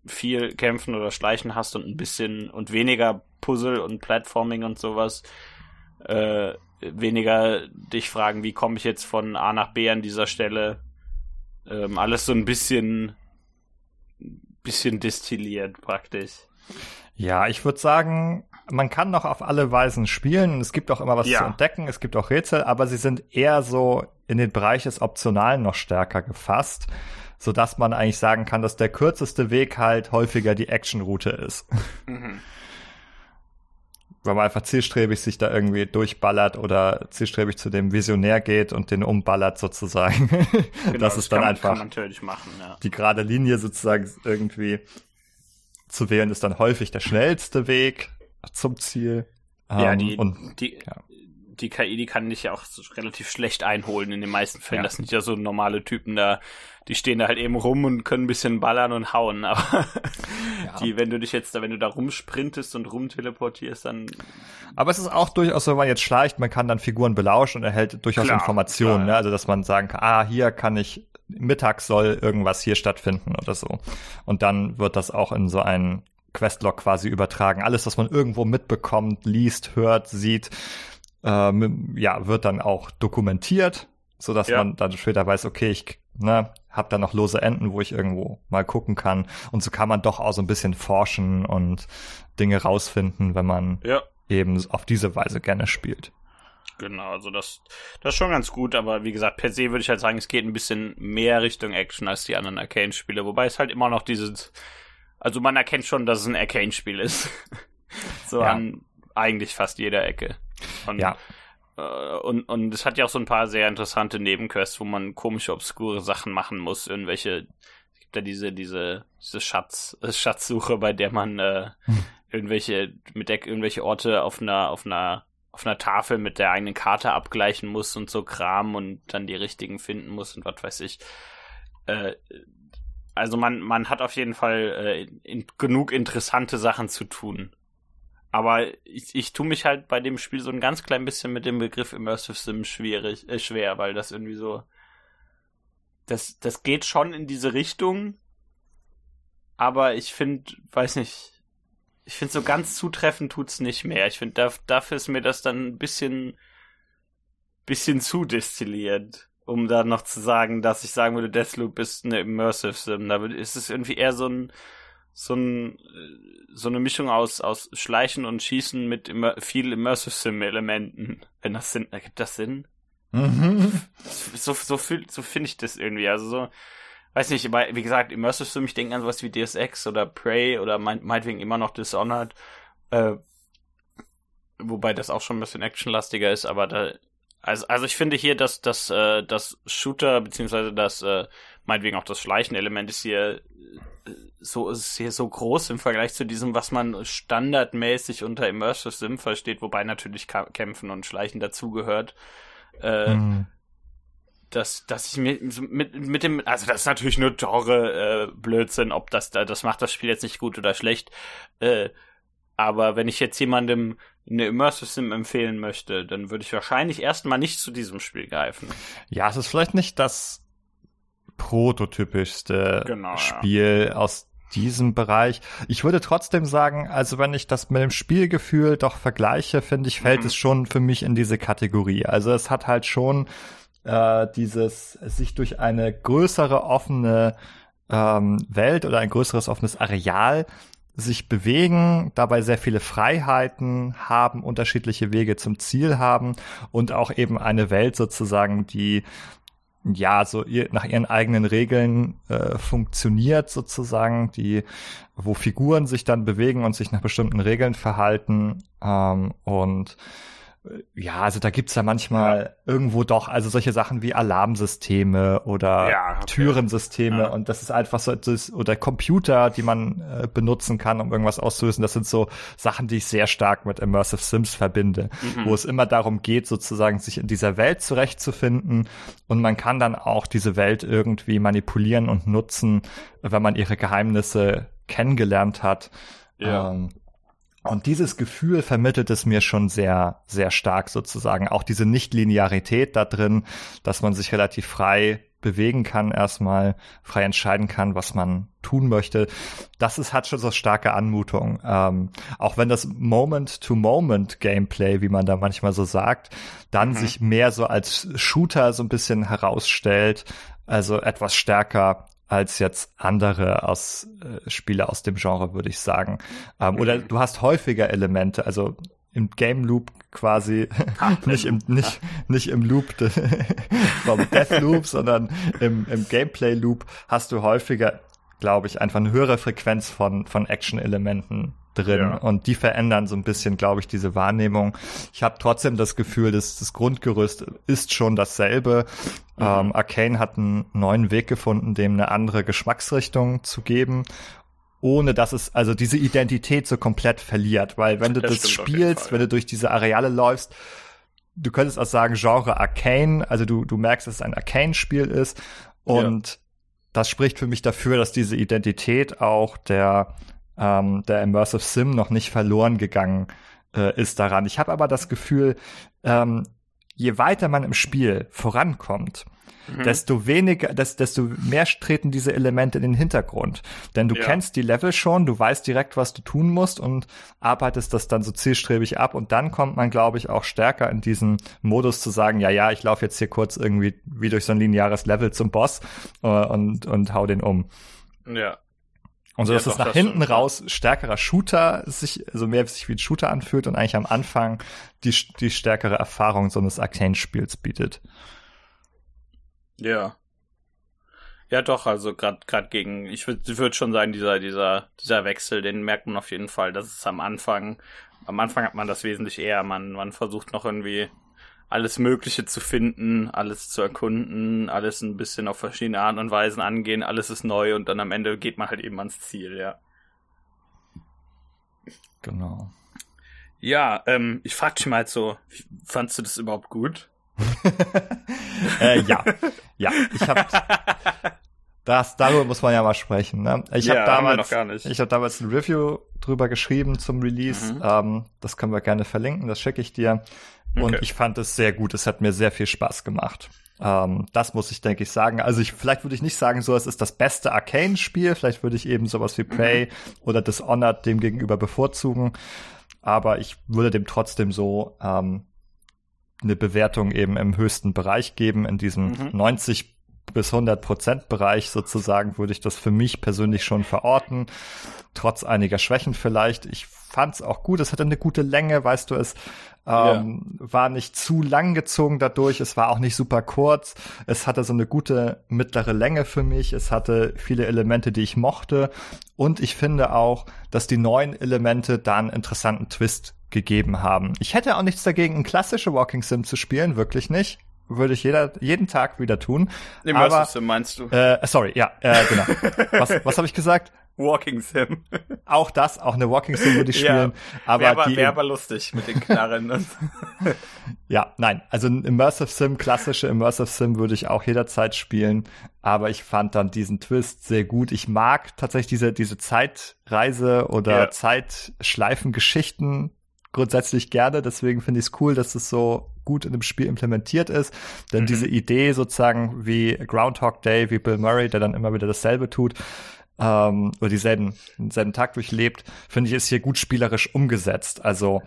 viel Kämpfen oder Schleichen hast und ein bisschen und weniger Puzzle und Platforming und sowas. Äh, weniger dich fragen, wie komme ich jetzt von A nach B an dieser Stelle. Ähm, alles so ein bisschen bisschen destilliert praktisch.
Ja, ich würde sagen, man kann noch auf alle Weisen spielen und es gibt auch immer was ja. zu entdecken, es gibt auch Rätsel, aber sie sind eher so in den Bereich des Optionalen noch stärker gefasst, so dass man eigentlich sagen kann, dass der kürzeste Weg halt häufiger die Actionroute ist. Mhm. Weil man einfach zielstrebig sich da irgendwie durchballert oder zielstrebig zu dem Visionär geht und den umballert sozusagen. Genau, das ist dann einfach
machen, ja.
die gerade Linie sozusagen irgendwie zu wählen ist dann häufig der schnellste Weg zum Ziel.
Ja, die, ähm, und, die, ja. die KI, die kann dich ja auch relativ schlecht einholen in den meisten Fällen. Ja. Das sind ja so normale Typen da, die stehen da halt eben rum und können ein bisschen ballern und hauen. Aber ja. die, wenn du dich jetzt da, wenn du da rumsprintest und rumteleportierst, dann.
Aber es ist auch durchaus, wenn man jetzt schleicht, man kann dann Figuren belauschen und erhält durchaus klar, Informationen. Klar. Ne? Also, dass man sagen kann, ah, hier kann ich mittags soll irgendwas hier stattfinden oder so. Und dann wird das auch in so einen Questlog quasi übertragen. Alles, was man irgendwo mitbekommt, liest, hört, sieht, ähm, ja, wird dann auch dokumentiert, so dass ja. man dann später weiß, okay, ich ne, habe da noch lose Enden, wo ich irgendwo mal gucken kann. Und so kann man doch auch so ein bisschen forschen und Dinge rausfinden, wenn man ja. eben auf diese Weise gerne spielt.
Genau, also das, das ist schon ganz gut, aber wie gesagt, per se würde ich halt sagen, es geht ein bisschen mehr Richtung Action als die anderen Arcane-Spiele, wobei es halt immer noch dieses, also man erkennt schon, dass es ein Arcane-Spiel ist. so ja. an eigentlich fast jeder Ecke. Und, ja. Äh, und, und es hat ja auch so ein paar sehr interessante Nebenquests, wo man komische, obskure Sachen machen muss, irgendwelche, es gibt ja diese, diese, diese Schatz, Schatzsuche, bei der man äh, hm. irgendwelche, mit der irgendwelche Orte auf einer, auf einer auf einer Tafel mit der eigenen Karte abgleichen muss und so Kram und dann die richtigen finden muss und was weiß ich. Äh, also man, man hat auf jeden Fall äh, in, genug interessante Sachen zu tun. Aber ich, ich tue mich halt bei dem Spiel so ein ganz klein bisschen mit dem Begriff Immersive Sim schwierig, äh, schwer, weil das irgendwie so. Das, das geht schon in diese Richtung. Aber ich finde, weiß nicht, ich finde, so ganz zutreffend tut's nicht mehr. Ich finde, da, dafür ist mir das dann ein bisschen, bisschen zu destilliert, um da noch zu sagen, dass ich sagen würde, Deathloop ist eine Immersive Sim. Da ist es irgendwie eher so ein, so ein, so eine Mischung aus, aus Schleichen und Schießen mit immer, viel Immersive Sim Elementen. Wenn das Sinn, ergibt das Sinn? Mhm. So, so, so, so finde ich das irgendwie. Also so, weiß nicht, wie gesagt, Immersive Sim, ich denke an sowas wie DSX oder Prey oder mein, meinetwegen immer noch Dishonored, äh, wobei das auch schon ein bisschen actionlastiger ist, aber da, also, also ich finde hier, dass das, äh, das Shooter, beziehungsweise das, äh, meinetwegen auch das Schleichen-Element ist hier äh, so, ist hier so groß im Vergleich zu diesem, was man standardmäßig unter Immersive Sim versteht, wobei natürlich Kämpfen und Schleichen dazugehört. Äh, mhm dass, dass ich mir mit, mit dem, also das ist natürlich nur Genre äh, Blödsinn, ob das da, das macht das Spiel jetzt nicht gut oder schlecht. Äh, aber wenn ich jetzt jemandem eine Immersive Sim empfehlen möchte, dann würde ich wahrscheinlich erstmal nicht zu diesem Spiel greifen.
Ja, es ist vielleicht nicht das prototypischste genau, Spiel ja. aus diesem Bereich. Ich würde trotzdem sagen, also wenn ich das mit dem Spielgefühl doch vergleiche, finde ich, fällt mhm. es schon für mich in diese Kategorie. Also es hat halt schon äh, dieses sich durch eine größere offene ähm, Welt oder ein größeres offenes Areal sich bewegen, dabei sehr viele Freiheiten haben, unterschiedliche Wege zum Ziel haben und auch eben eine Welt sozusagen, die ja so ihr, nach ihren eigenen Regeln äh, funktioniert sozusagen, die wo Figuren sich dann bewegen und sich nach bestimmten Regeln verhalten ähm, und ja, also da gibt's ja manchmal ja. irgendwo doch, also solche Sachen wie Alarmsysteme oder ja, okay. Türensysteme ja. und das ist einfach so, das, oder Computer, die man äh, benutzen kann, um irgendwas auszulösen. Das sind so Sachen, die ich sehr stark mit Immersive Sims verbinde, mhm. wo es immer darum geht, sozusagen sich in dieser Welt zurechtzufinden und man kann dann auch diese Welt irgendwie manipulieren und nutzen, wenn man ihre Geheimnisse kennengelernt hat.
Ja.
Ähm, und dieses Gefühl vermittelt es mir schon sehr, sehr stark sozusagen. Auch diese Nichtlinearität da drin, dass man sich relativ frei bewegen kann, erstmal frei entscheiden kann, was man tun möchte. Das ist, hat schon so starke Anmutung. Ähm, auch wenn das Moment-to-Moment-Gameplay, wie man da manchmal so sagt, dann mhm. sich mehr so als Shooter so ein bisschen herausstellt, also etwas stärker als jetzt andere aus äh, Spiele aus dem Genre, würde ich sagen. Ähm, oder du hast häufiger Elemente, also im Game Loop quasi nicht im nicht nicht im Loop vom Death Loop, sondern im, im Gameplay Loop hast du häufiger, glaube ich, einfach eine höhere Frequenz von von Action Elementen drin ja. und die verändern so ein bisschen, glaube ich, diese Wahrnehmung. Ich habe trotzdem das Gefühl, dass das Grundgerüst ist schon dasselbe. Mhm. Ähm, Arcane hat einen neuen Weg gefunden, dem eine andere Geschmacksrichtung zu geben ohne dass es also diese Identität so komplett verliert, weil wenn du das, das spielst, wenn du durch diese Areale läufst, du könntest auch sagen Genre Arcane, also du du merkst, dass es ein Arcane Spiel ist und ja. das spricht für mich dafür, dass diese Identität auch der ähm, der Immersive Sim noch nicht verloren gegangen äh, ist daran. Ich habe aber das Gefühl, ähm, je weiter man im Spiel vorankommt, mhm. desto weniger, desto mehr treten diese Elemente in den Hintergrund. Denn du ja. kennst die Level schon, du weißt direkt, was du tun musst und arbeitest das dann so zielstrebig ab und dann kommt man, glaube ich, auch stärker in diesen Modus zu sagen, ja, ja, ich laufe jetzt hier kurz irgendwie wie durch so ein lineares Level zum Boss äh, und, und hau den um.
Ja.
Und so, dass ja, es nach das hinten raus stärkerer Shooter sich, also mehr sich wie ein Shooter anfühlt und eigentlich am Anfang die, die stärkere Erfahrung so eines Arcane-Spiels bietet.
Ja. Ja, doch, also gerade gegen, ich würde würd schon sagen, dieser, dieser, dieser Wechsel, den merkt man auf jeden Fall. Das ist am Anfang, am Anfang hat man das wesentlich eher. Man, man versucht noch irgendwie alles Mögliche zu finden, alles zu erkunden, alles ein bisschen auf verschiedene Arten und Weisen angehen, alles ist neu und dann am Ende geht man halt eben ans Ziel, ja.
Genau.
Ja, ähm, ich frag dich mal so, fandst du das überhaupt gut?
äh, ja, ja, ich habe das darüber muss man ja mal sprechen. Ne? Ich ja, habe damals, ich habe damals ein Review drüber geschrieben zum Release. Mhm. Ähm, das können wir gerne verlinken. Das schicke ich dir. Und okay. ich fand es sehr gut. Es hat mir sehr viel Spaß gemacht. Ähm, das muss ich, denke ich, sagen. Also ich, vielleicht würde ich nicht sagen, so es ist das beste Arcane-Spiel. Vielleicht würde ich eben sowas wie Prey mhm. oder Dishonored dem gegenüber bevorzugen. Aber ich würde dem trotzdem so ähm, eine Bewertung eben im höchsten Bereich geben, in diesem mhm. 90 bis 100 Prozent Bereich sozusagen würde ich das für mich persönlich schon verorten. Trotz einiger Schwächen vielleicht. Ich fand es auch gut. Es hatte eine gute Länge, weißt du, es ähm, ja. war nicht zu lang gezogen dadurch. Es war auch nicht super kurz. Es hatte so eine gute mittlere Länge für mich. Es hatte viele Elemente, die ich mochte. Und ich finde auch, dass die neuen Elemente da einen interessanten Twist gegeben haben. Ich hätte auch nichts dagegen, ein klassische Walking Sim zu spielen, wirklich nicht würde ich jeder, jeden Tag wieder tun.
Immersive aber, Sim meinst du?
Äh, sorry, ja, äh, genau. was was habe ich gesagt?
Walking Sim.
Auch das, auch eine Walking Sim würde ich spielen. Ja, aber
wär,
die,
wär aber lustig mit den Knarren.
ja, nein, also ein Immersive Sim, klassische Immersive Sim würde ich auch jederzeit spielen. Aber ich fand dann diesen Twist sehr gut. Ich mag tatsächlich diese, diese Zeitreise oder ja. Zeitschleifengeschichten grundsätzlich gerne. Deswegen finde ich es cool, dass es so gut in dem Spiel implementiert ist. Denn mhm. diese Idee sozusagen wie Groundhog Day, wie Bill Murray, der dann immer wieder dasselbe tut, ähm, oder dieselben, denselben Tag durchlebt, finde ich, ist hier gut spielerisch umgesetzt. Also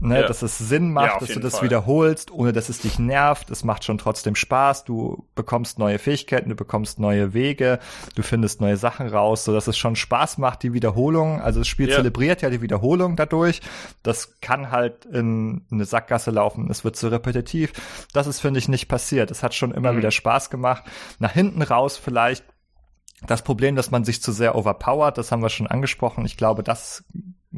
Ne, ja. dass es Sinn macht, ja, dass du das Fall. wiederholst, ohne dass es dich nervt. Es macht schon trotzdem Spaß. Du bekommst neue Fähigkeiten, du bekommst neue Wege, du findest neue Sachen raus, so dass es schon Spaß macht, die Wiederholung. Also das Spiel ja. zelebriert ja die Wiederholung dadurch. Das kann halt in eine Sackgasse laufen. Es wird zu repetitiv. Das ist, finde ich, nicht passiert. Es hat schon immer mhm. wieder Spaß gemacht. Nach hinten raus vielleicht das Problem, dass man sich zu sehr overpowert, das haben wir schon angesprochen. Ich glaube, das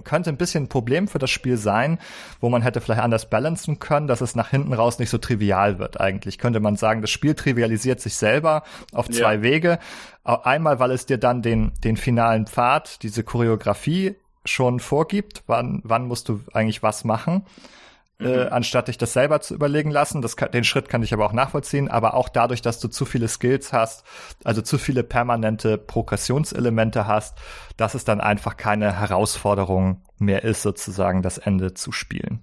könnte ein bisschen ein Problem für das Spiel sein, wo man hätte vielleicht anders balancen können, dass es nach hinten raus nicht so trivial wird eigentlich. Könnte man sagen, das Spiel trivialisiert sich selber auf zwei ja. Wege. Einmal, weil es dir dann den, den finalen Pfad, diese Choreografie schon vorgibt, wann, wann musst du eigentlich was machen. Äh, mhm. anstatt dich das selber zu überlegen lassen. Das kann, den Schritt kann ich aber auch nachvollziehen, aber auch dadurch, dass du zu viele Skills hast, also zu viele permanente Progressionselemente hast, dass es dann einfach keine Herausforderung mehr ist, sozusagen das Ende zu spielen.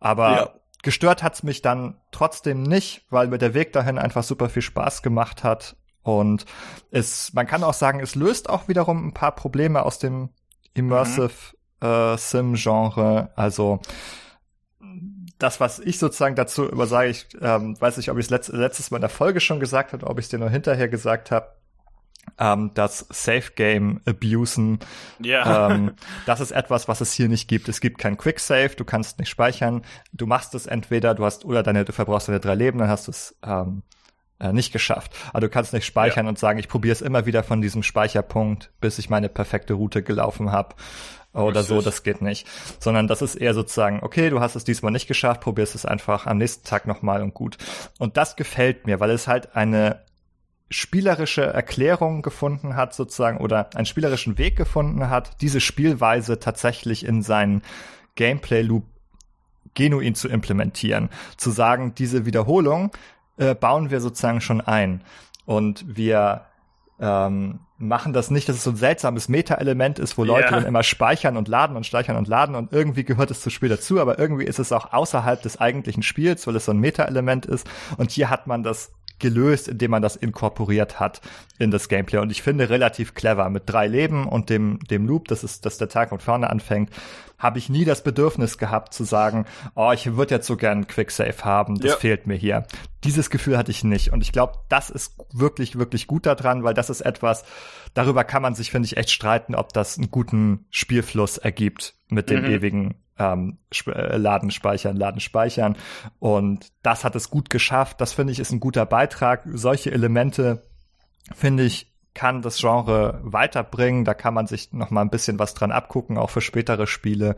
Aber ja. gestört hat's mich dann trotzdem nicht, weil mir der Weg dahin einfach super viel Spaß gemacht hat. Und es, man kann auch sagen, es löst auch wiederum ein paar Probleme aus dem Immersive mhm. äh, Sim-Genre. Also das, was ich sozusagen dazu übersage, ich ähm, weiß nicht, ob ich es letzt, letztes Mal in der Folge schon gesagt habe, ob ich es dir nur hinterher gesagt habe, ähm, das Safe Game abusen. Ja. Ähm, das ist etwas, was es hier nicht gibt. Es gibt kein Quick Save, du kannst nicht speichern. Du machst es entweder, du hast oder deine, du verbrauchst deine drei Leben, dann hast du es ähm, äh, nicht geschafft. Aber du kannst nicht speichern ja. und sagen, ich probiere es immer wieder von diesem Speicherpunkt, bis ich meine perfekte Route gelaufen habe oder so, das geht nicht. Sondern das ist eher sozusagen, okay, du hast es diesmal nicht geschafft, probierst es einfach am nächsten Tag nochmal und gut. Und das gefällt mir, weil es halt eine spielerische Erklärung gefunden hat, sozusagen, oder einen spielerischen Weg gefunden hat, diese Spielweise tatsächlich in seinen Gameplay-Loop genuin zu implementieren. Zu sagen, diese Wiederholung äh, bauen wir sozusagen schon ein. Und wir ähm, machen das nicht, dass es so ein seltsames Meta-Element ist, wo Leute ja. dann immer speichern und laden und speichern und laden und irgendwie gehört es zu Spiel dazu, aber irgendwie ist es auch außerhalb des eigentlichen Spiels, weil es so ein Meta-Element ist. Und hier hat man das gelöst, indem man das inkorporiert hat in das Gameplay. Und ich finde relativ clever. Mit drei Leben und dem, dem Loop, das ist, dass der Tag von vorne anfängt, habe ich nie das Bedürfnis gehabt zu sagen, oh, ich würde jetzt so gern Quicksave haben, das ja. fehlt mir hier. Dieses Gefühl hatte ich nicht. Und ich glaube, das ist wirklich, wirklich gut daran, weil das ist etwas, darüber kann man sich, finde ich, echt streiten, ob das einen guten Spielfluss ergibt mit dem mhm. ewigen ähm, äh, Laden speichern, Laden speichern. Und das hat es gut geschafft. Das finde ich ist ein guter Beitrag. Solche Elemente finde ich kann das Genre weiterbringen. Da kann man sich noch mal ein bisschen was dran abgucken, auch für spätere Spiele.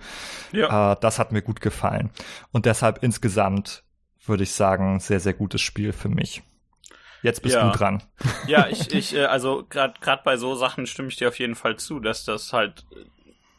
Ja. Äh, das hat mir gut gefallen. Und deshalb insgesamt würde ich sagen, sehr, sehr gutes Spiel für mich. Jetzt bist ja. du dran.
Ja, ich, ich, äh, also gerade gerade bei so Sachen stimme ich dir auf jeden Fall zu, dass das halt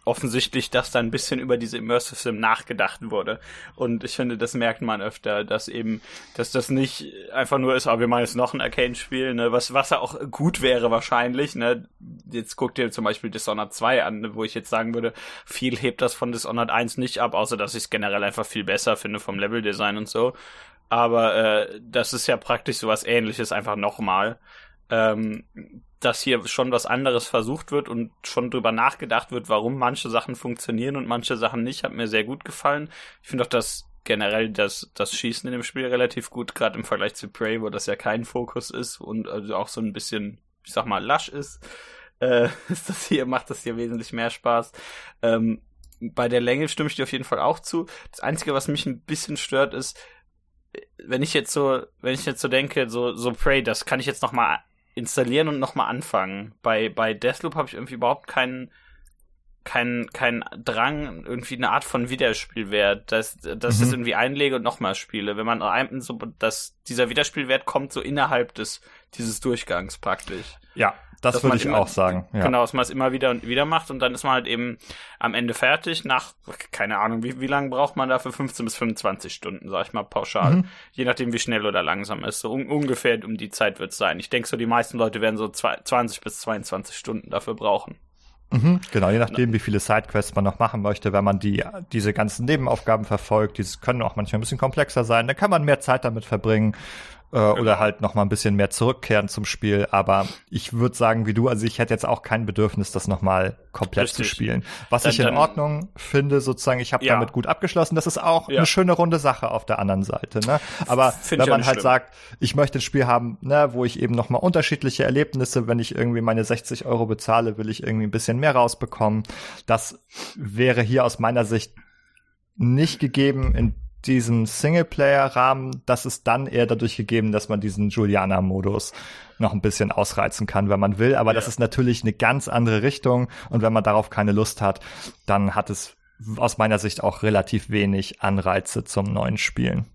offensichtlich, dass da ein bisschen über diese Immersive Sim nachgedacht wurde. Und ich finde, das merkt man öfter, dass eben, dass das nicht einfach nur ist, aber ah, wir machen jetzt noch ein Arcane-Spiel, ne, was, was ja auch gut wäre wahrscheinlich, ne. Jetzt guckt ihr zum Beispiel Dishonored 2 an, ne, wo ich jetzt sagen würde, viel hebt das von Dishonored 1 nicht ab, außer dass ich es generell einfach viel besser finde vom Leveldesign und so. Aber äh, das ist ja praktisch sowas ähnliches, einfach nochmal. Ähm, dass hier schon was anderes versucht wird und schon drüber nachgedacht wird, warum manche Sachen funktionieren und manche Sachen nicht, hat mir sehr gut gefallen. Ich finde auch, dass generell das, das Schießen in dem Spiel relativ gut, gerade im Vergleich zu Prey, wo das ja kein Fokus ist und also auch so ein bisschen, ich sag mal, lasch ist, äh, ist das hier, macht das hier wesentlich mehr Spaß. Ähm, bei der Länge stimme ich dir auf jeden Fall auch zu. Das Einzige, was mich ein bisschen stört, ist, wenn ich jetzt so, wenn ich jetzt so denke, so, so Prey, das kann ich jetzt noch mal installieren und nochmal anfangen. Bei, bei Deathloop habe ich irgendwie überhaupt keinen kein, kein Drang, irgendwie eine Art von Wiederspielwert, dass, dass mhm. ich das irgendwie einlege und nochmal spiele. Wenn man einem so, dass dieser Wiederspielwert kommt so innerhalb des, dieses Durchgangs praktisch.
Ja, das würde ich immer, auch sagen.
Ja. Genau, dass man es immer wieder und wieder macht und dann ist man halt eben am Ende fertig nach, keine Ahnung, wie, wie lange braucht man dafür? 15 bis 25 Stunden, sag ich mal pauschal. Mhm. Je nachdem, wie schnell oder langsam ist. So un ungefähr um die Zeit wird es sein. Ich denke so, die meisten Leute werden so zwei, 20 bis 22 Stunden dafür brauchen.
Mhm, genau, je nachdem, wie viele Sidequests man noch machen möchte, wenn man die, diese ganzen Nebenaufgaben verfolgt, die können auch manchmal ein bisschen komplexer sein, dann kann man mehr Zeit damit verbringen äh, oder halt noch mal ein bisschen mehr zurückkehren zum Spiel. Aber ich würde sagen, wie du, also ich hätte jetzt auch kein Bedürfnis, das noch mal komplett Richtig. zu spielen. Was dann, ich in Ordnung finde, sozusagen, ich habe ja. damit gut abgeschlossen. Das ist auch ja. eine schöne runde Sache auf der anderen Seite. Ne? Aber Find wenn man halt schlimm. sagt, ich möchte ein Spiel haben, ne, wo ich eben noch mal unterschiedliche Erlebnisse, wenn ich irgendwie meine 60 Euro bezahle, will ich irgendwie ein bisschen mehr rausbekommen. Das wäre hier aus meiner Sicht nicht gegeben in diesem Singleplayer-Rahmen, das ist dann eher dadurch gegeben, dass man diesen Juliana-Modus noch ein bisschen ausreizen kann, wenn man will. Aber ja. das ist natürlich eine ganz andere Richtung. Und wenn man darauf keine Lust hat, dann hat es aus meiner Sicht auch relativ wenig Anreize zum neuen Spielen.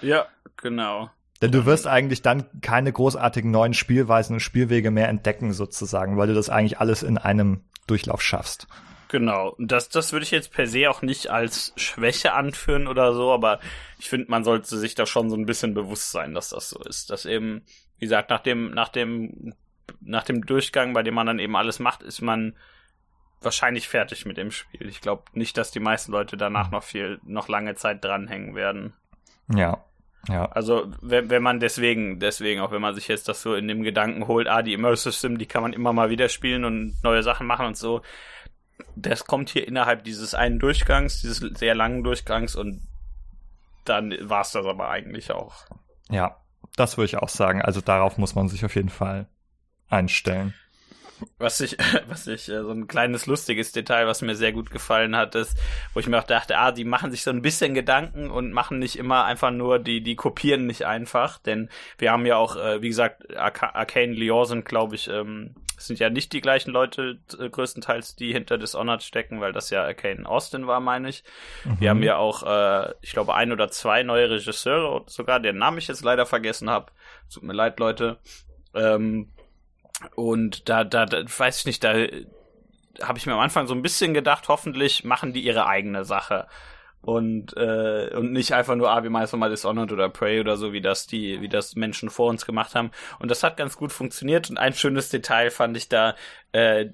Ja, genau.
Denn du wirst eigentlich dann keine großartigen neuen Spielweisen und Spielwege mehr entdecken, sozusagen, weil du das eigentlich alles in einem Durchlauf schaffst.
Genau. Und das, das würde ich jetzt per se auch nicht als Schwäche anführen oder so, aber ich finde, man sollte sich da schon so ein bisschen bewusst sein, dass das so ist. Dass eben, wie gesagt, nach dem, nach dem, nach dem Durchgang, bei dem man dann eben alles macht, ist man wahrscheinlich fertig mit dem Spiel. Ich glaube nicht, dass die meisten Leute danach noch viel, noch lange Zeit dranhängen werden.
Ja. Ja.
Also, wenn, wenn man deswegen, deswegen, auch wenn man sich jetzt das so in dem Gedanken holt, ah, die Immersive Sim, die kann man immer mal wieder spielen und neue Sachen machen und so. Das kommt hier innerhalb dieses einen Durchgangs, dieses sehr langen Durchgangs und dann war es das aber eigentlich auch.
Ja, das würde ich auch sagen. Also darauf muss man sich auf jeden Fall einstellen.
Was ich, was ich, äh, so ein kleines lustiges Detail, was mir sehr gut gefallen hat, ist, wo ich mir auch dachte, ah, die machen sich so ein bisschen Gedanken und machen nicht immer einfach nur, die, die kopieren nicht einfach, denn wir haben ja auch, äh, wie gesagt, Arcane Lyon sind, glaube ich, ähm, sind ja nicht die gleichen Leute äh, größtenteils, die hinter Dishonored stecken, weil das ja Arcane Austin war, meine ich. Mhm. Wir haben ja auch, äh, ich glaube, ein oder zwei neue Regisseure, sogar deren Namen ich jetzt leider vergessen habe. Tut mir leid, Leute. Ähm, und da, da, da weiß ich nicht, da habe ich mir am Anfang so ein bisschen gedacht, hoffentlich machen die ihre eigene Sache. Und, äh, und nicht einfach nur, ah, wir machen jetzt nochmal Dishonored oder Prey oder so, wie das die, wie das Menschen vor uns gemacht haben. Und das hat ganz gut funktioniert. Und ein schönes Detail fand ich da, äh,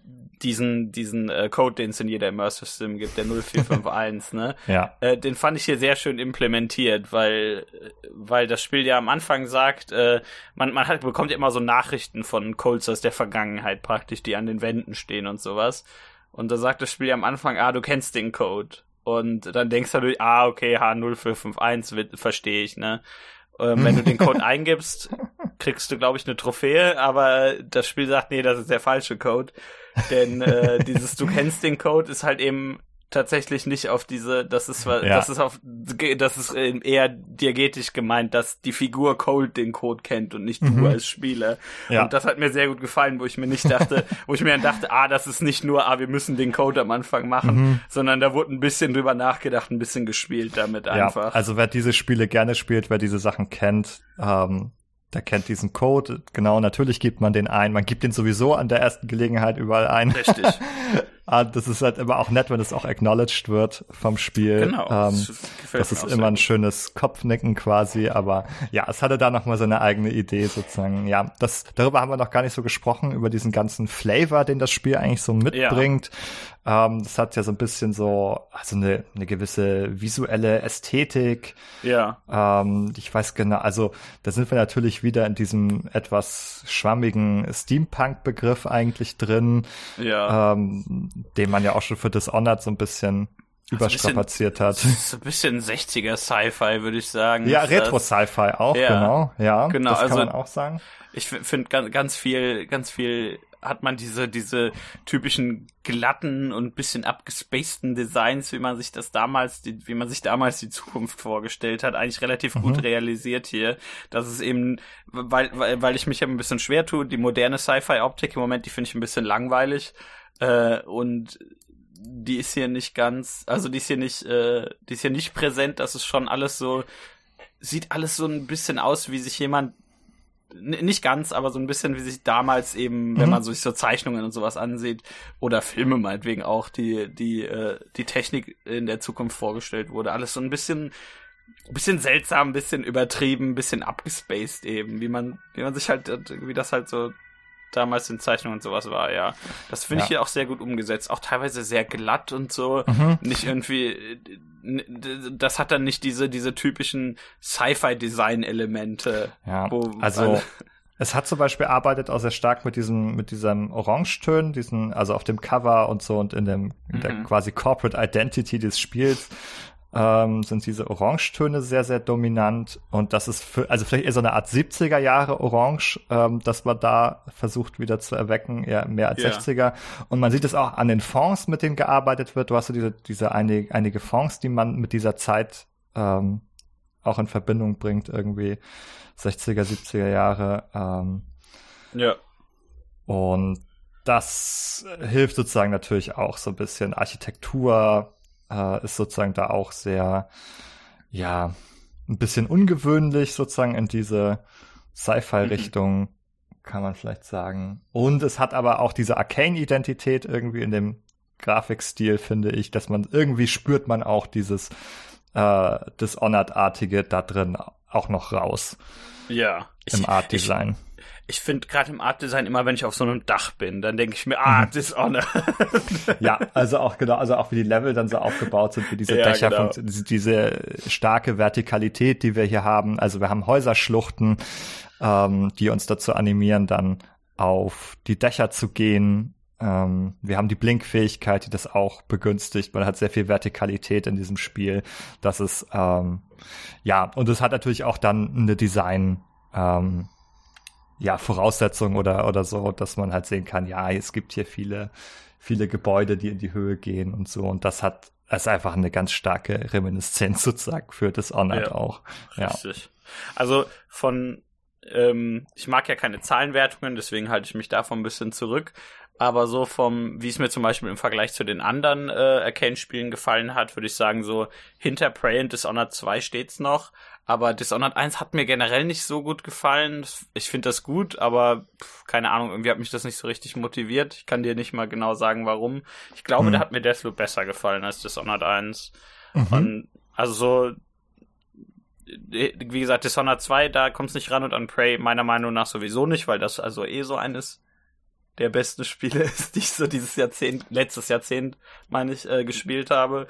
diesen, diesen äh, Code, den es in jeder Immersive Sim gibt, der 0451, ne?
Ja.
Äh, den fand ich hier sehr schön implementiert, weil, weil das Spiel ja am Anfang sagt, äh, man, man hat, bekommt ja immer so Nachrichten von Colts aus der Vergangenheit praktisch, die an den Wänden stehen und sowas. Und da sagt das Spiel ja am Anfang, ah, du kennst den Code. Und dann denkst du, ah, okay, H0451 verstehe ich, ne? Ähm, wenn du den Code eingibst, kriegst du, glaube ich, eine Trophäe, aber das Spiel sagt, nee, das ist der falsche Code. Denn äh, dieses Du kennst den Code ist halt eben tatsächlich nicht auf diese, das ist, ja. das ist auf, das ist eher diegetisch gemeint, dass die Figur Cold den Code kennt und nicht mhm. du als Spieler. Ja. Und das hat mir sehr gut gefallen, wo ich mir nicht dachte, wo ich mir dann dachte, ah, das ist nicht nur, ah, wir müssen den Code am Anfang machen, mhm. sondern da wurde ein bisschen drüber nachgedacht, ein bisschen gespielt damit einfach.
Ja, also wer diese Spiele gerne spielt, wer diese Sachen kennt, ähm, der kennt diesen Code. Genau, natürlich gibt man den ein. Man gibt den sowieso an der ersten Gelegenheit überall ein.
Richtig.
Ah, das ist halt immer auch nett, wenn es auch acknowledged wird vom Spiel. Genau. Ähm, das, das ist immer ein schönes Kopfnicken quasi, aber ja, es hatte da nochmal seine eigene Idee sozusagen. Ja, das, darüber haben wir noch gar nicht so gesprochen, über diesen ganzen Flavor, den das Spiel eigentlich so mitbringt. Ja. Ähm, das hat ja so ein bisschen so, also eine, eine gewisse visuelle Ästhetik.
Ja.
Ähm, ich weiß genau, also da sind wir natürlich wieder in diesem etwas schwammigen Steampunk-Begriff eigentlich drin.
Ja.
Ähm, den man ja auch schon für Dishonored so ein bisschen überstrapaziert hat.
So ein bisschen 60er Sci-Fi, würde ich sagen.
Ja, Retro-Sci-Fi auch, ja, genau. Ja,
genau,
das
kann
also, man auch sagen.
Ich finde ganz, ganz viel, ganz viel hat man diese, diese typischen glatten und bisschen abgespaceden Designs, wie man sich das damals, die, wie man sich damals die Zukunft vorgestellt hat, eigentlich relativ mhm. gut realisiert hier. Das ist eben, weil, weil, weil ich mich ja ein bisschen schwer tue, die moderne Sci-Fi-Optik im Moment, die finde ich ein bisschen langweilig. Äh, und die ist hier nicht ganz, also die ist hier nicht, äh, die ist hier nicht präsent, das ist schon alles so, sieht alles so ein bisschen aus, wie sich jemand, nicht ganz, aber so ein bisschen wie sich damals eben, mhm. wenn man sich so Zeichnungen und sowas ansieht, oder Filme meinetwegen auch, die, die, äh, die Technik in der Zukunft vorgestellt wurde, alles so ein bisschen, bisschen seltsam, ein bisschen übertrieben, ein bisschen abgespaced eben, wie man, wie man sich halt, wie das halt so damals in Zeichnungen und sowas war, ja. Das finde ja. ich hier auch sehr gut umgesetzt. Auch teilweise sehr glatt und so. Mhm. Nicht irgendwie, das hat dann nicht diese, diese typischen Sci-Fi-Design-Elemente.
Ja, also, es hat zum Beispiel arbeitet auch sehr stark mit diesem, mit diesem Orangetönen, diesen, also auf dem Cover und so und in dem, in der mhm. quasi Corporate Identity des Spiels ähm, sind diese Orangetöne sehr, sehr dominant. Und das ist für, also vielleicht eher so eine Art 70er Jahre Orange, ähm, dass man da versucht wieder zu erwecken, eher mehr als yeah. 60er. Und man sieht es auch an den Fonds, mit denen gearbeitet wird. Du hast so diese, diese einige, einige Fonds, die man mit dieser Zeit ähm, auch in Verbindung bringt, irgendwie 60er, 70er Jahre. Ähm,
ja.
Und das hilft sozusagen natürlich auch so ein bisschen Architektur, äh, ist sozusagen da auch sehr, ja, ein bisschen ungewöhnlich sozusagen in diese Sci-Fi-Richtung, mhm. kann man vielleicht sagen. Und es hat aber auch diese Arcane-Identität irgendwie in dem Grafikstil, finde ich, dass man irgendwie spürt man auch dieses äh, Dishonored-artige da drin auch noch raus.
Ja.
Im Art-Design.
Ich, finde gerade im Art-Design immer, wenn ich auf so einem Dach bin, dann denke ich mir, ah, mhm. Dishonored.
ja, also auch genau, also auch wie die Level dann so aufgebaut sind, wie diese ja, Dächer, genau. diese starke Vertikalität, die wir hier haben. Also wir haben Häuserschluchten, ähm, die uns dazu animieren, dann auf die Dächer zu gehen. Ähm, wir haben die Blinkfähigkeit, die das auch begünstigt. Man hat sehr viel Vertikalität in diesem Spiel. Das ist ähm, ja und es hat natürlich auch dann eine Design ähm, ja Voraussetzung oder oder so, dass man halt sehen kann, ja, es gibt hier viele viele Gebäude, die in die Höhe gehen und so und das hat das ist einfach eine ganz starke Reminiszenz sozusagen für Dishonored ja, auch. Ja. Richtig.
Also von ähm, ich mag ja keine Zahlenwertungen, deswegen halte ich mich davon ein bisschen zurück. Aber so vom, wie es mir zum Beispiel im Vergleich zu den anderen äh, Arcane-Spielen gefallen hat, würde ich sagen, so hinter Prey und Dishonored 2 steht's noch. Aber Dishonored 1 hat mir generell nicht so gut gefallen. Ich finde das gut, aber pff, keine Ahnung, irgendwie hat mich das nicht so richtig motiviert. Ich kann dir nicht mal genau sagen, warum. Ich glaube, mhm. da hat mir Deathloop besser gefallen als Dishonored 1. Mhm. Und also so, wie gesagt, Dishonored 2, da kommt es nicht ran und an Prey meiner Meinung nach sowieso nicht, weil das also eh so eines der besten Spiele ist, die ich so dieses Jahrzehnt, letztes Jahrzehnt, meine ich, äh, gespielt habe.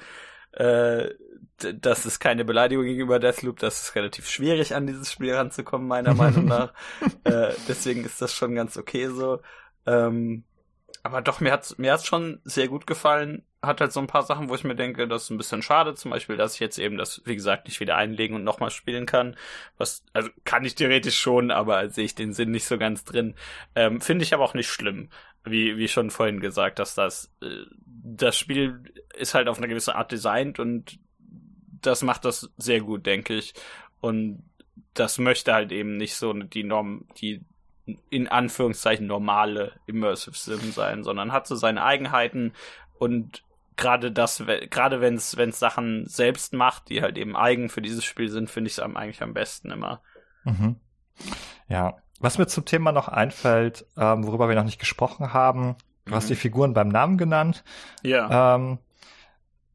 Äh, das ist keine Beleidigung gegenüber Deathloop, das ist relativ schwierig, an dieses Spiel ranzukommen, meiner Meinung nach. äh, deswegen ist das schon ganz okay so. Ähm, aber doch, mir hat's, mir hat's schon sehr gut gefallen. Hat halt so ein paar Sachen, wo ich mir denke, das ist ein bisschen schade. Zum Beispiel, dass ich jetzt eben das, wie gesagt, nicht wieder einlegen und nochmal spielen kann. Was, also kann ich theoretisch schon, aber sehe ich den Sinn nicht so ganz drin. Ähm, Finde ich aber auch nicht schlimm. Wie, wie schon vorhin gesagt, dass das, äh, das Spiel ist halt auf eine gewisse Art designt und das macht das sehr gut, denke ich. Und das möchte halt eben nicht so die Norm, die in Anführungszeichen normale Immersive Sim sein, sondern hat so seine Eigenheiten und gerade das, gerade wenn es wenn es Sachen selbst macht, die halt eben eigen für dieses Spiel sind, finde ich es eigentlich am besten immer.
Mhm. Ja, was mir zum Thema noch einfällt, ähm, worüber wir noch nicht gesprochen haben, du mhm. hast die Figuren beim Namen genannt.
Ja.
Ähm,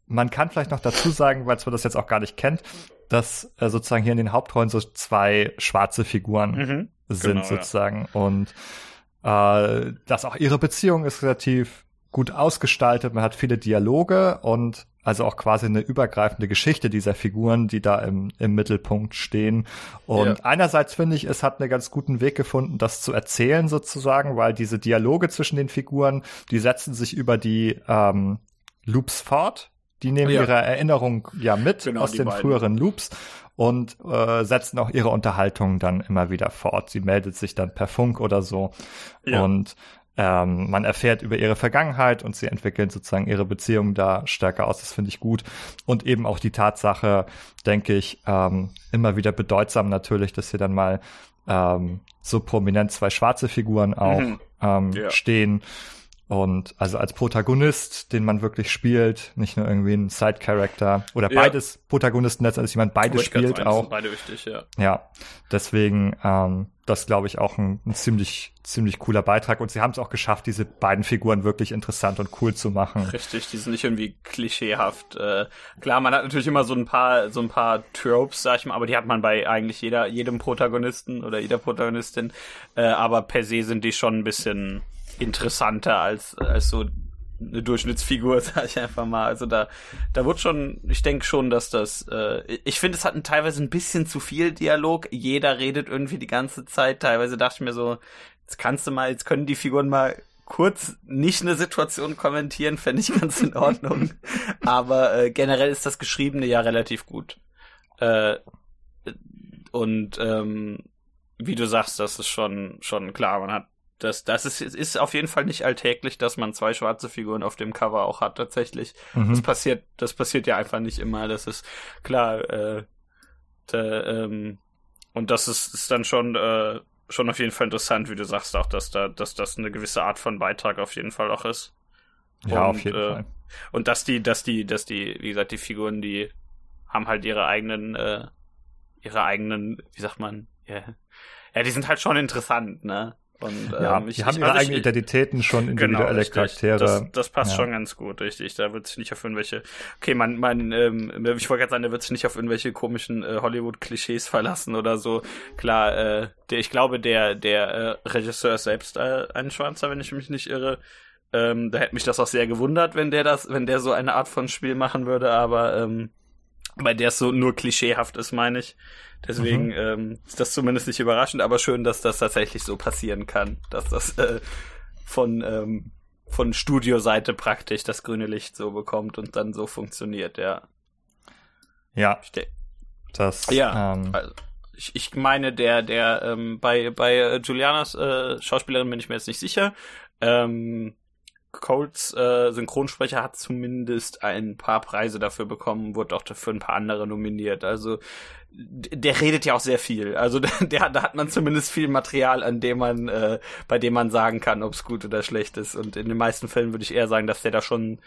man kann vielleicht noch dazu sagen, weil man das jetzt auch gar nicht kennt, dass äh, sozusagen hier in den Hauptrollen so zwei schwarze Figuren mhm sind genau, sozusagen. Ja. Und äh, dass auch ihre Beziehung ist relativ gut ausgestaltet. Man hat viele Dialoge und also auch quasi eine übergreifende Geschichte dieser Figuren, die da im, im Mittelpunkt stehen. Und ja. einerseits finde ich, es hat einen ganz guten Weg gefunden, das zu erzählen sozusagen, weil diese Dialoge zwischen den Figuren, die setzen sich über die ähm, Loops fort. Die nehmen ja. ihre Erinnerung ja mit genau, aus den beiden. früheren Loops und äh, setzen auch ihre Unterhaltung dann immer wieder fort. Sie meldet sich dann per Funk oder so ja. und ähm, man erfährt über ihre Vergangenheit und sie entwickeln sozusagen ihre Beziehung da stärker aus. Das finde ich gut. Und eben auch die Tatsache, denke ich, ähm, immer wieder bedeutsam natürlich, dass hier dann mal ähm, so prominent zwei schwarze Figuren auch mhm. ähm, ja. stehen. Und also als Protagonist, den man wirklich spielt, nicht nur irgendwie ein Side-Character oder ja. beides Protagonisten letztendlich, jemand beides spielt auch.
Beide wichtig, ja.
Ja, deswegen ähm, das glaube ich auch ein, ein, ziemlich ziemlich cooler Beitrag und sie haben es auch geschafft, diese beiden Figuren wirklich interessant und cool zu machen.
Richtig, die sind nicht irgendwie klischeehaft. Äh, klar, man hat natürlich immer so ein paar so ein paar Tropes, sag ich mal, aber die hat man bei eigentlich jeder jedem Protagonisten oder jeder Protagonistin. Äh, aber per se sind die schon ein bisschen interessanter als, als so eine Durchschnittsfigur, sag ich einfach mal. Also da, da wird schon, ich denke schon, dass das, äh, ich finde, es hat teilweise ein bisschen zu viel Dialog. Jeder redet irgendwie die ganze Zeit. Teilweise dachte ich mir so, jetzt kannst du mal, jetzt können die Figuren mal kurz nicht eine Situation kommentieren, fände ich ganz in Ordnung. Aber äh, generell ist das Geschriebene ja relativ gut. Äh, und ähm, wie du sagst, das ist schon schon klar. Man hat das, das ist, ist auf jeden Fall nicht alltäglich, dass man zwei schwarze Figuren auf dem Cover auch hat, tatsächlich. Mhm. Das passiert, das passiert ja einfach nicht immer. Das ist klar, äh, da, ähm, und das ist, ist dann schon, äh, schon auf jeden Fall interessant, wie du sagst, auch, dass da, dass das eine gewisse Art von Beitrag auf jeden Fall auch ist.
Ja, und, auf jeden
äh,
Fall.
Und dass die, dass die, dass die, wie gesagt, die Figuren, die haben halt ihre eigenen, äh, ihre eigenen, wie sagt man, yeah. ja, die sind halt schon interessant, ne? Und,
ja,
ähm, ich,
die haben
ich,
ihre
also
eigenen Identitäten schon individuelle
genau.
Charaktere.
Das, das passt
Ja.
schon ganz gut, richtig. Da wird sich nicht auf irgendwelche. Okay, man, man, ähm, ich wollte gerade sagen, der wird sich nicht auf irgendwelche komischen äh, Hollywood-Klischees verlassen oder so. Klar, äh, der, ich glaube, der, der äh, Regisseur ist selbst äh, ein Schwarzer, wenn ich mich nicht irre. Ähm, da hätte mich das auch sehr gewundert, wenn der das, wenn der so eine Art von Spiel machen würde, aber ähm, bei der es so nur klischeehaft ist, meine ich. Deswegen
Mhm.
ähm, ist das zumindest nicht überraschend, aber schön, dass das tatsächlich so passieren kann, dass das äh, von ähm, von Studioseite praktisch das grüne Licht so bekommt und dann so funktioniert, ja.
Ja, das.
Ja,
Ähm,
also ich, ich meine, der, der, ähm, bei, bei äh, Julianas äh, Schauspielerin bin ich mir jetzt nicht sicher. Ähm, Colts äh, Synchronsprecher hat zumindest ein paar Preise dafür bekommen, wurde auch für ein paar andere nominiert. Also der redet ja auch sehr viel. Also der, da hat man zumindest viel Material, an dem man, äh, bei dem man sagen kann, ob es gut oder schlecht ist. Und in den meisten Fällen würde ich eher sagen, dass der da schon,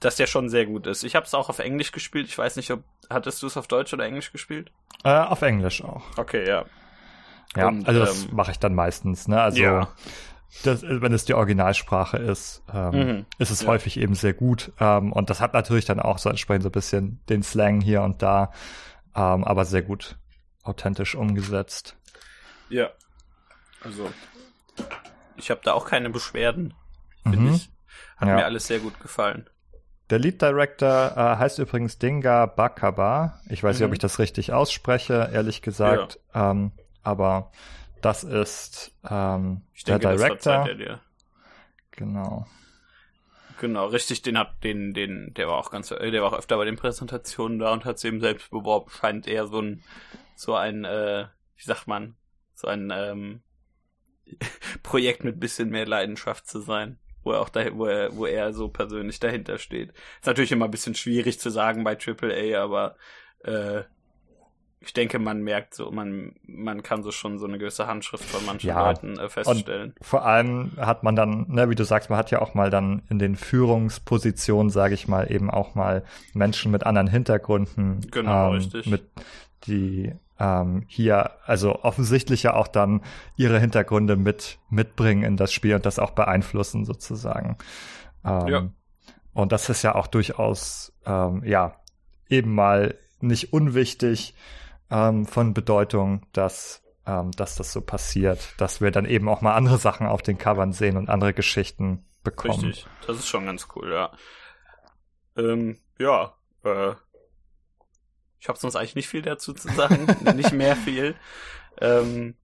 dass der schon sehr gut ist. Ich habe es auch auf Englisch gespielt. Ich weiß nicht, ob hattest du es auf Deutsch oder Englisch gespielt?
äh, auf Englisch auch.
Okay, ja.
Ja,
Und,
also das
ähm,
mache ich dann meistens, ne? Also
Ja.
Das, wenn es die Originalsprache ist, ähm,
Mhm.
ist es
Ja.
häufig eben sehr gut. Ähm, und das hat natürlich dann auch so entsprechend so ein bisschen den Slang hier und da, ähm, aber sehr gut authentisch umgesetzt.
Ja. Also, ich habe da auch keine Beschwerden, finde
Mhm.
ich. Hat
Ja.
mir alles sehr gut gefallen.
Der Lead Director äh, heißt übrigens Dinga Bakaba. Ich weiß nicht,
Mhm.
ob ich das richtig ausspreche, ehrlich gesagt. Ähm, aber das ist ähm, der
denke, das
Director.
verzeiht er dir.
Genau.
Genau, richtig, den hat, den, den, der war auch ganz, äh, der war auch öfter bei den Präsentationen da und hat sich eben selbst beworben. Scheint eher so ein, so ein, äh, wie sagt man, so ein, ähm, Projekt mit bisschen mehr Leidenschaft zu sein. Wo er auch da, wo er, wo er so persönlich dahinter steht. Ist natürlich immer ein bisschen schwierig zu sagen bei AAA, aber, äh, ich denke, man merkt so, man, man kann so schon so eine gewisse Handschrift von manchen
Ja,
Leuten äh, feststellen.
Vor allem hat man dann, ne, wie du sagst, man hat ja auch mal dann in den Führungspositionen, sage ich mal, eben auch mal Menschen mit anderen Hintergründen,
Genau,
ähm,
richtig.
mit die ähm, hier, also offensichtlich ja auch dann ihre Hintergründe mit mitbringen in das Spiel und das auch beeinflussen sozusagen. Ähm,
Ja.
Und das ist ja auch durchaus, ähm, ja, eben mal nicht unwichtig ähm, von Bedeutung, dass, ähm, dass das so passiert, dass wir dann eben auch mal andere Sachen auf den Covern sehen und andere Geschichten bekommen.
Richtig, das ist schon ganz cool, ja. Ähm, ja, äh, ich habe sonst eigentlich nicht viel dazu zu sagen, nicht mehr viel. Ähm,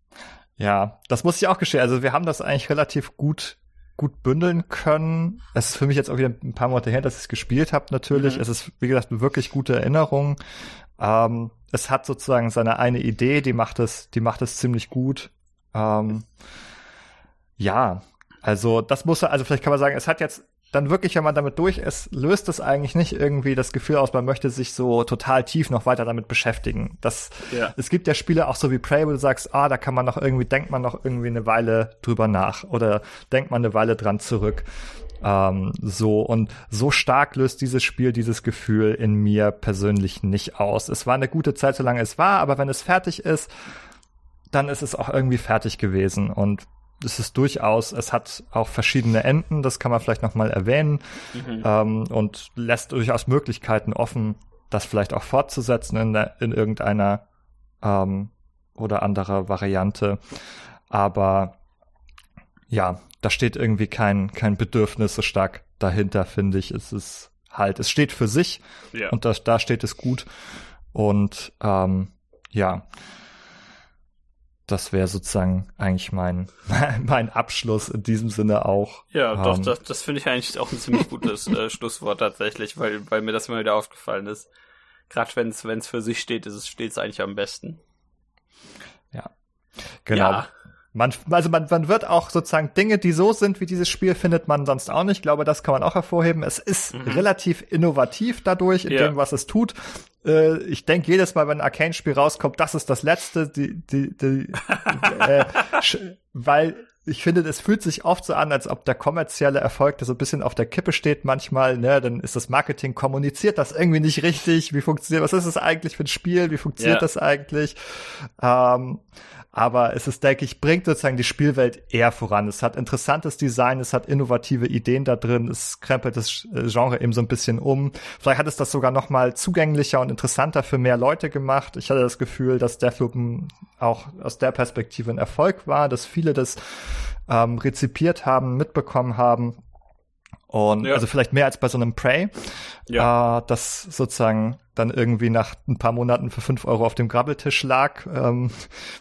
Ja, das muss ich auch gestehen. Also wir haben das eigentlich relativ gut gut bündeln können. Es ist für mich jetzt auch wieder ein paar Monate her, dass ich es gespielt habe. Natürlich,
Mhm.
es ist wie gesagt eine wirklich gute Erinnerung. Ähm, es hat sozusagen seine eine Idee, die macht es, die macht es ziemlich gut. Ähm, ja, also das muss, also vielleicht kann man sagen, es hat jetzt dann wirklich, wenn man damit durch ist, löst es eigentlich nicht irgendwie das Gefühl aus, man möchte sich so total tief noch weiter damit beschäftigen. Das,
Ja.
es gibt ja Spiele auch so wie Prey, wo du sagst, ah, da kann man noch irgendwie, denkt man noch irgendwie eine Weile drüber nach oder denkt man eine Weile dran zurück. Ähm, so und so stark löst dieses Spiel dieses Gefühl in mir persönlich nicht aus. Es war eine gute Zeit, solange es war, aber wenn es fertig ist, dann ist es auch irgendwie fertig gewesen und es ist durchaus, es hat auch verschiedene Enden, das kann man vielleicht noch mal erwähnen
mhm.
ähm, und lässt durchaus Möglichkeiten offen, das vielleicht auch fortzusetzen in, der, in irgendeiner ähm, oder anderer Variante. Aber ja, da steht irgendwie kein, kein Bedürfnis so stark dahinter, finde ich. Es ist halt, es steht für sich
ja.
und das, da steht es gut. Und ähm, ja, das wäre sozusagen eigentlich mein, mein Abschluss in diesem Sinne auch.
Ja, doch,
Ähm,
das, das finde ich eigentlich auch ein ziemlich gutes äh, Schlusswort tatsächlich, weil, weil mir das immer wieder aufgefallen ist. Gerade wenn es wenn es für sich steht, ist es steht es eigentlich am besten.
Genau.
Ja,
Man, also man, man wird auch sozusagen Dinge, die so sind wie dieses Spiel, findet man sonst auch nicht. Ich glaube, das kann man auch hervorheben. Es ist
Mhm.
relativ innovativ dadurch in
Ja.
dem, was es tut. Äh, ich denke jedes Mal, wenn ein Arcane-Spiel rauskommt, das ist das letzte, die, die, die, äh, weil ich finde, es fühlt sich oft so an, als ob der kommerzielle Erfolg da so ein bisschen auf der Kippe steht manchmal, ne, dann ist das Marketing kommuniziert das irgendwie nicht richtig, wie funktioniert, was ist das eigentlich für ein Spiel, wie funktioniert ja. das eigentlich? Ähm, aber es ist, denke ich, bringt sozusagen die Spielwelt eher voran. Es hat interessantes Design, es hat innovative Ideen da drin, es krempelt das äh, Genre eben so ein bisschen um. Vielleicht hat es das sogar noch mal zugänglicher und interessanter für mehr Leute gemacht. Ich hatte das Gefühl, dass Deathloop auch aus der Perspektive ein Erfolg war, dass viele das ähm, rezipiert haben, mitbekommen haben. Und ja. also vielleicht mehr als bei so einem Prey, ja. äh, das sozusagen dann irgendwie nach ein paar Monaten für fünf Euro auf dem Grabbeltisch lag, ähm,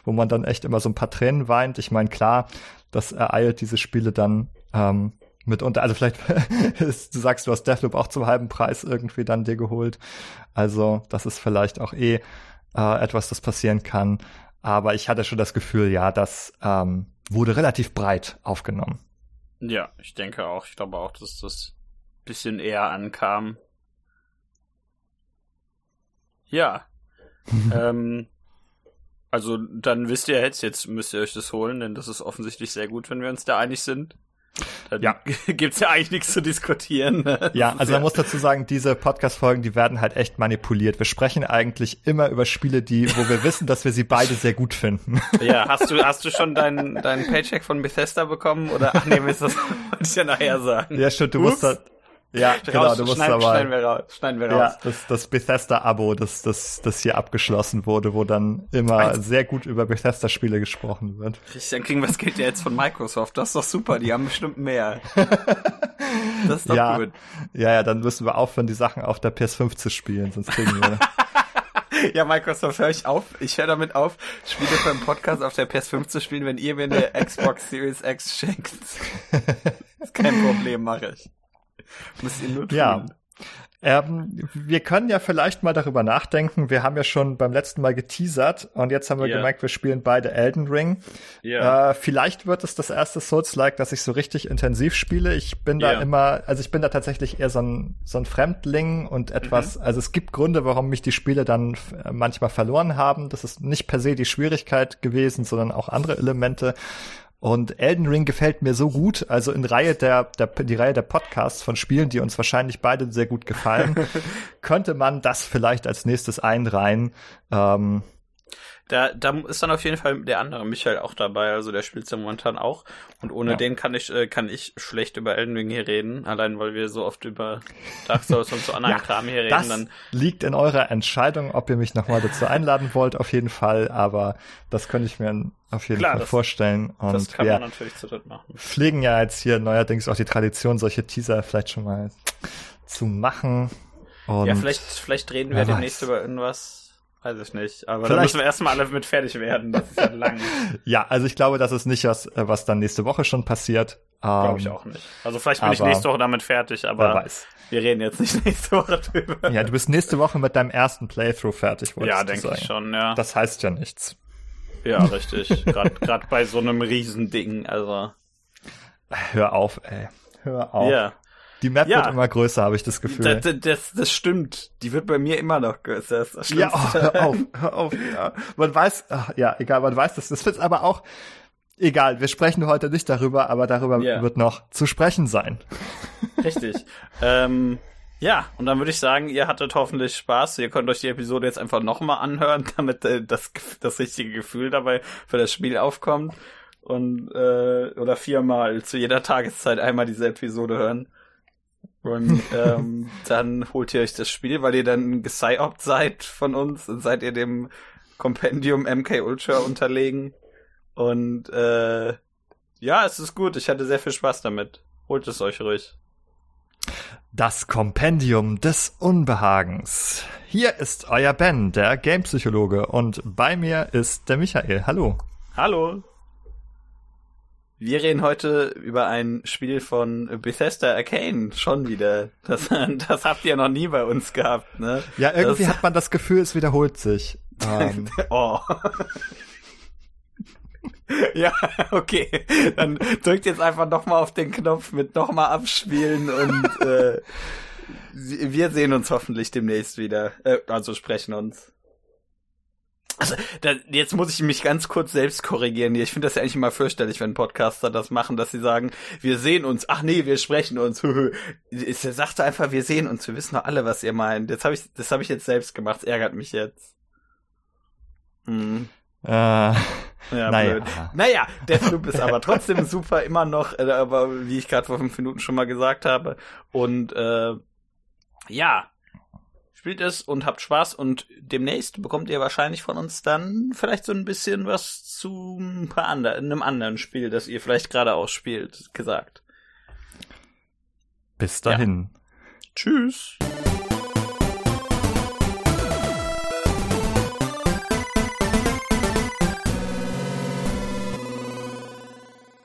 wo man dann echt immer so ein paar Tränen weint. Ich meine, klar, das ereilt diese Spiele dann ähm, mitunter. Also vielleicht, du sagst, du hast Deathloop auch zum halben Preis irgendwie dann dir geholt. Also das ist vielleicht auch eh äh, etwas, das passieren kann. Aber ich hatte schon das Gefühl, ja, das ähm, wurde relativ breit aufgenommen.
Ja, ich denke auch. Ich glaube auch, dass das bisschen eher ankam. Ja. ähm, also dann wisst ihr jetzt, jetzt müsst ihr euch das holen, denn das ist offensichtlich sehr gut, wenn wir uns da einig sind. Dann ja. gibt's ja eigentlich nichts zu diskutieren.
Ja, also man muss dazu sagen, diese Podcast-Folgen, die werden halt echt manipuliert. Wir sprechen eigentlich immer über Spiele, die, wo wir wissen, dass wir sie beide sehr gut finden.
Ja, hast du, hast du schon deinen, deinen Paycheck von Bethesda bekommen? Oder, ach nee, das wollte ich ja nachher sagen.
Ja, stimmt, du Ups. musst da, ja, genau, raus, du musst schneiden.
Schneiden wir raus. Schneiden wir raus. Ja,
das, das Bethesda-Abo, das, das, das hier abgeschlossen wurde, wo dann immer Meinst sehr gut über Bethesda-Spiele gesprochen wird.
Christian King, was geht ja jetzt von Microsoft? Das ist doch super, die haben bestimmt mehr.
das ist doch ja, gut. Ja, ja, dann müssen wir aufhören, die Sachen auf der PS5 zu spielen, sonst kriegen wir.
ja, Microsoft, höre ich auf. Ich höre damit auf, Spiele beim Podcast auf der PS5 zu spielen, wenn ihr mir eine Xbox Series X schenkt. Das ist kein Problem, mache ich.
Müsst ihr nur tun. Ja. Ähm, wir können ja vielleicht mal darüber nachdenken. Wir haben ja schon beim letzten Mal geteasert und jetzt haben wir yeah. gemerkt, wir spielen beide Elden Ring. Yeah. Äh, vielleicht wird es das erste Souls-like, das ich so richtig intensiv spiele. Ich bin da yeah. immer, also ich bin da tatsächlich eher so ein, so ein Fremdling und etwas, mhm. also es gibt Gründe, warum mich die Spiele dann manchmal verloren haben. Das ist nicht per se die Schwierigkeit gewesen, sondern auch andere Elemente. Und Elden Ring gefällt mir so gut, also in Reihe der, der die Reihe der Podcasts von Spielen, die uns wahrscheinlich beide sehr gut gefallen, könnte man das vielleicht als nächstes einreihen. Ähm,
da, da ist dann auf jeden Fall der andere Michael auch dabei, also der spielt ja momentan auch. Und ohne ja. den kann ich, äh, kann ich schlecht über Elden Ring hier reden, allein weil wir so oft über Dark Souls und so anderen ja, Kram hier reden.
Das liegt in eurer Entscheidung, ob ihr mich nochmal dazu einladen wollt, auf jeden Fall, aber das könnte ich mir auf jeden Klar, Fall das, vorstellen. Und das
kann man natürlich zu dritt machen.
Pflegen ja jetzt hier neuerdings auch die Tradition, solche Teaser vielleicht schon mal zu machen. Und
ja, vielleicht, vielleicht reden wir demnächst über irgendwas Weiß ich nicht. Aber Vielleicht. da müssen wir erstmal alle mit fertig werden. Das ist ja lang.
ja, also ich glaube, das ist nicht was, äh, was dann nächste Woche schon passiert.
Glaube ich ähm, auch nicht. Also vielleicht bin ich nächste Woche damit fertig, aber wir reden jetzt nicht nächste Woche drüber.
Ja, du bist nächste Woche mit deinem ersten Playthrough fertig,
Ja, denke ich schon, ja.
Das heißt ja nichts.
Ja, richtig. Gerade bei so einem Riesending, also.
Hör auf, ey. Hör auf. Ja. Die Map ja. wird immer größer, habe ich das Gefühl.
Das, das, das, stimmt. Die wird bei mir immer noch größer. Das
das ja, oh, hör auf, hör auf. Ja. Man weiß, ach, ja, egal, man weiß das. Das wird aber auch, egal, wir sprechen heute nicht darüber, aber darüber yeah. wird noch zu sprechen sein.
Richtig. ähm, ja, und dann würde ich sagen, ihr hattet hoffentlich Spaß. Ihr könnt euch die Episode jetzt einfach nochmal anhören, damit äh, das, das richtige Gefühl dabei für das Spiel aufkommt. Und äh, oder viermal zu jeder Tageszeit einmal diese Episode hören. Und ähm, dann holt ihr euch das Spiel, weil ihr dann gesign-opt seid von uns und seid ihr dem Compendium MK Ultra unterlegen. Und äh, ja, es ist gut. Ich hatte sehr viel Spaß damit. Holt es euch ruhig.
Das Kompendium des Unbehagens. Hier ist euer Ben, der Gamepsychologe, und bei mir ist der Michael. Hallo.
Hallo. Wir reden heute über ein Spiel von Bethesda Arcane schon wieder. Das, das habt ihr noch nie bei uns gehabt, ne?
Ja, irgendwie das, hat man das Gefühl, es wiederholt sich.
Ähm. oh. ja, okay. Dann drückt jetzt einfach nochmal auf den Knopf mit nochmal abspielen und äh, wir sehen uns hoffentlich demnächst wieder. Äh, also sprechen uns. Also, da, jetzt muss ich mich ganz kurz selbst korrigieren. Ich finde das ja eigentlich immer fürchterlich, wenn Podcaster das machen, dass sie sagen, wir sehen uns. Ach nee, wir sprechen uns. Er sagte einfach, wir sehen uns. Wir wissen doch alle, was ihr meint. Jetzt habe ich, das habe ich jetzt selbst gemacht. Das ärgert mich jetzt. Hm.
Äh, ja,
naja. blöd. Naja, Deathloop ist aber trotzdem super, immer noch, äh, aber wie ich gerade vor fünf Minuten schon mal gesagt habe. Und äh, ja, spielt es und habt Spaß und demnächst bekommt ihr wahrscheinlich von uns dann vielleicht so ein bisschen was zu ein paar anderen, einem anderen Spiel, das ihr vielleicht gerade ausspielt, gesagt.
Bis dahin.
Ja. Tschüss.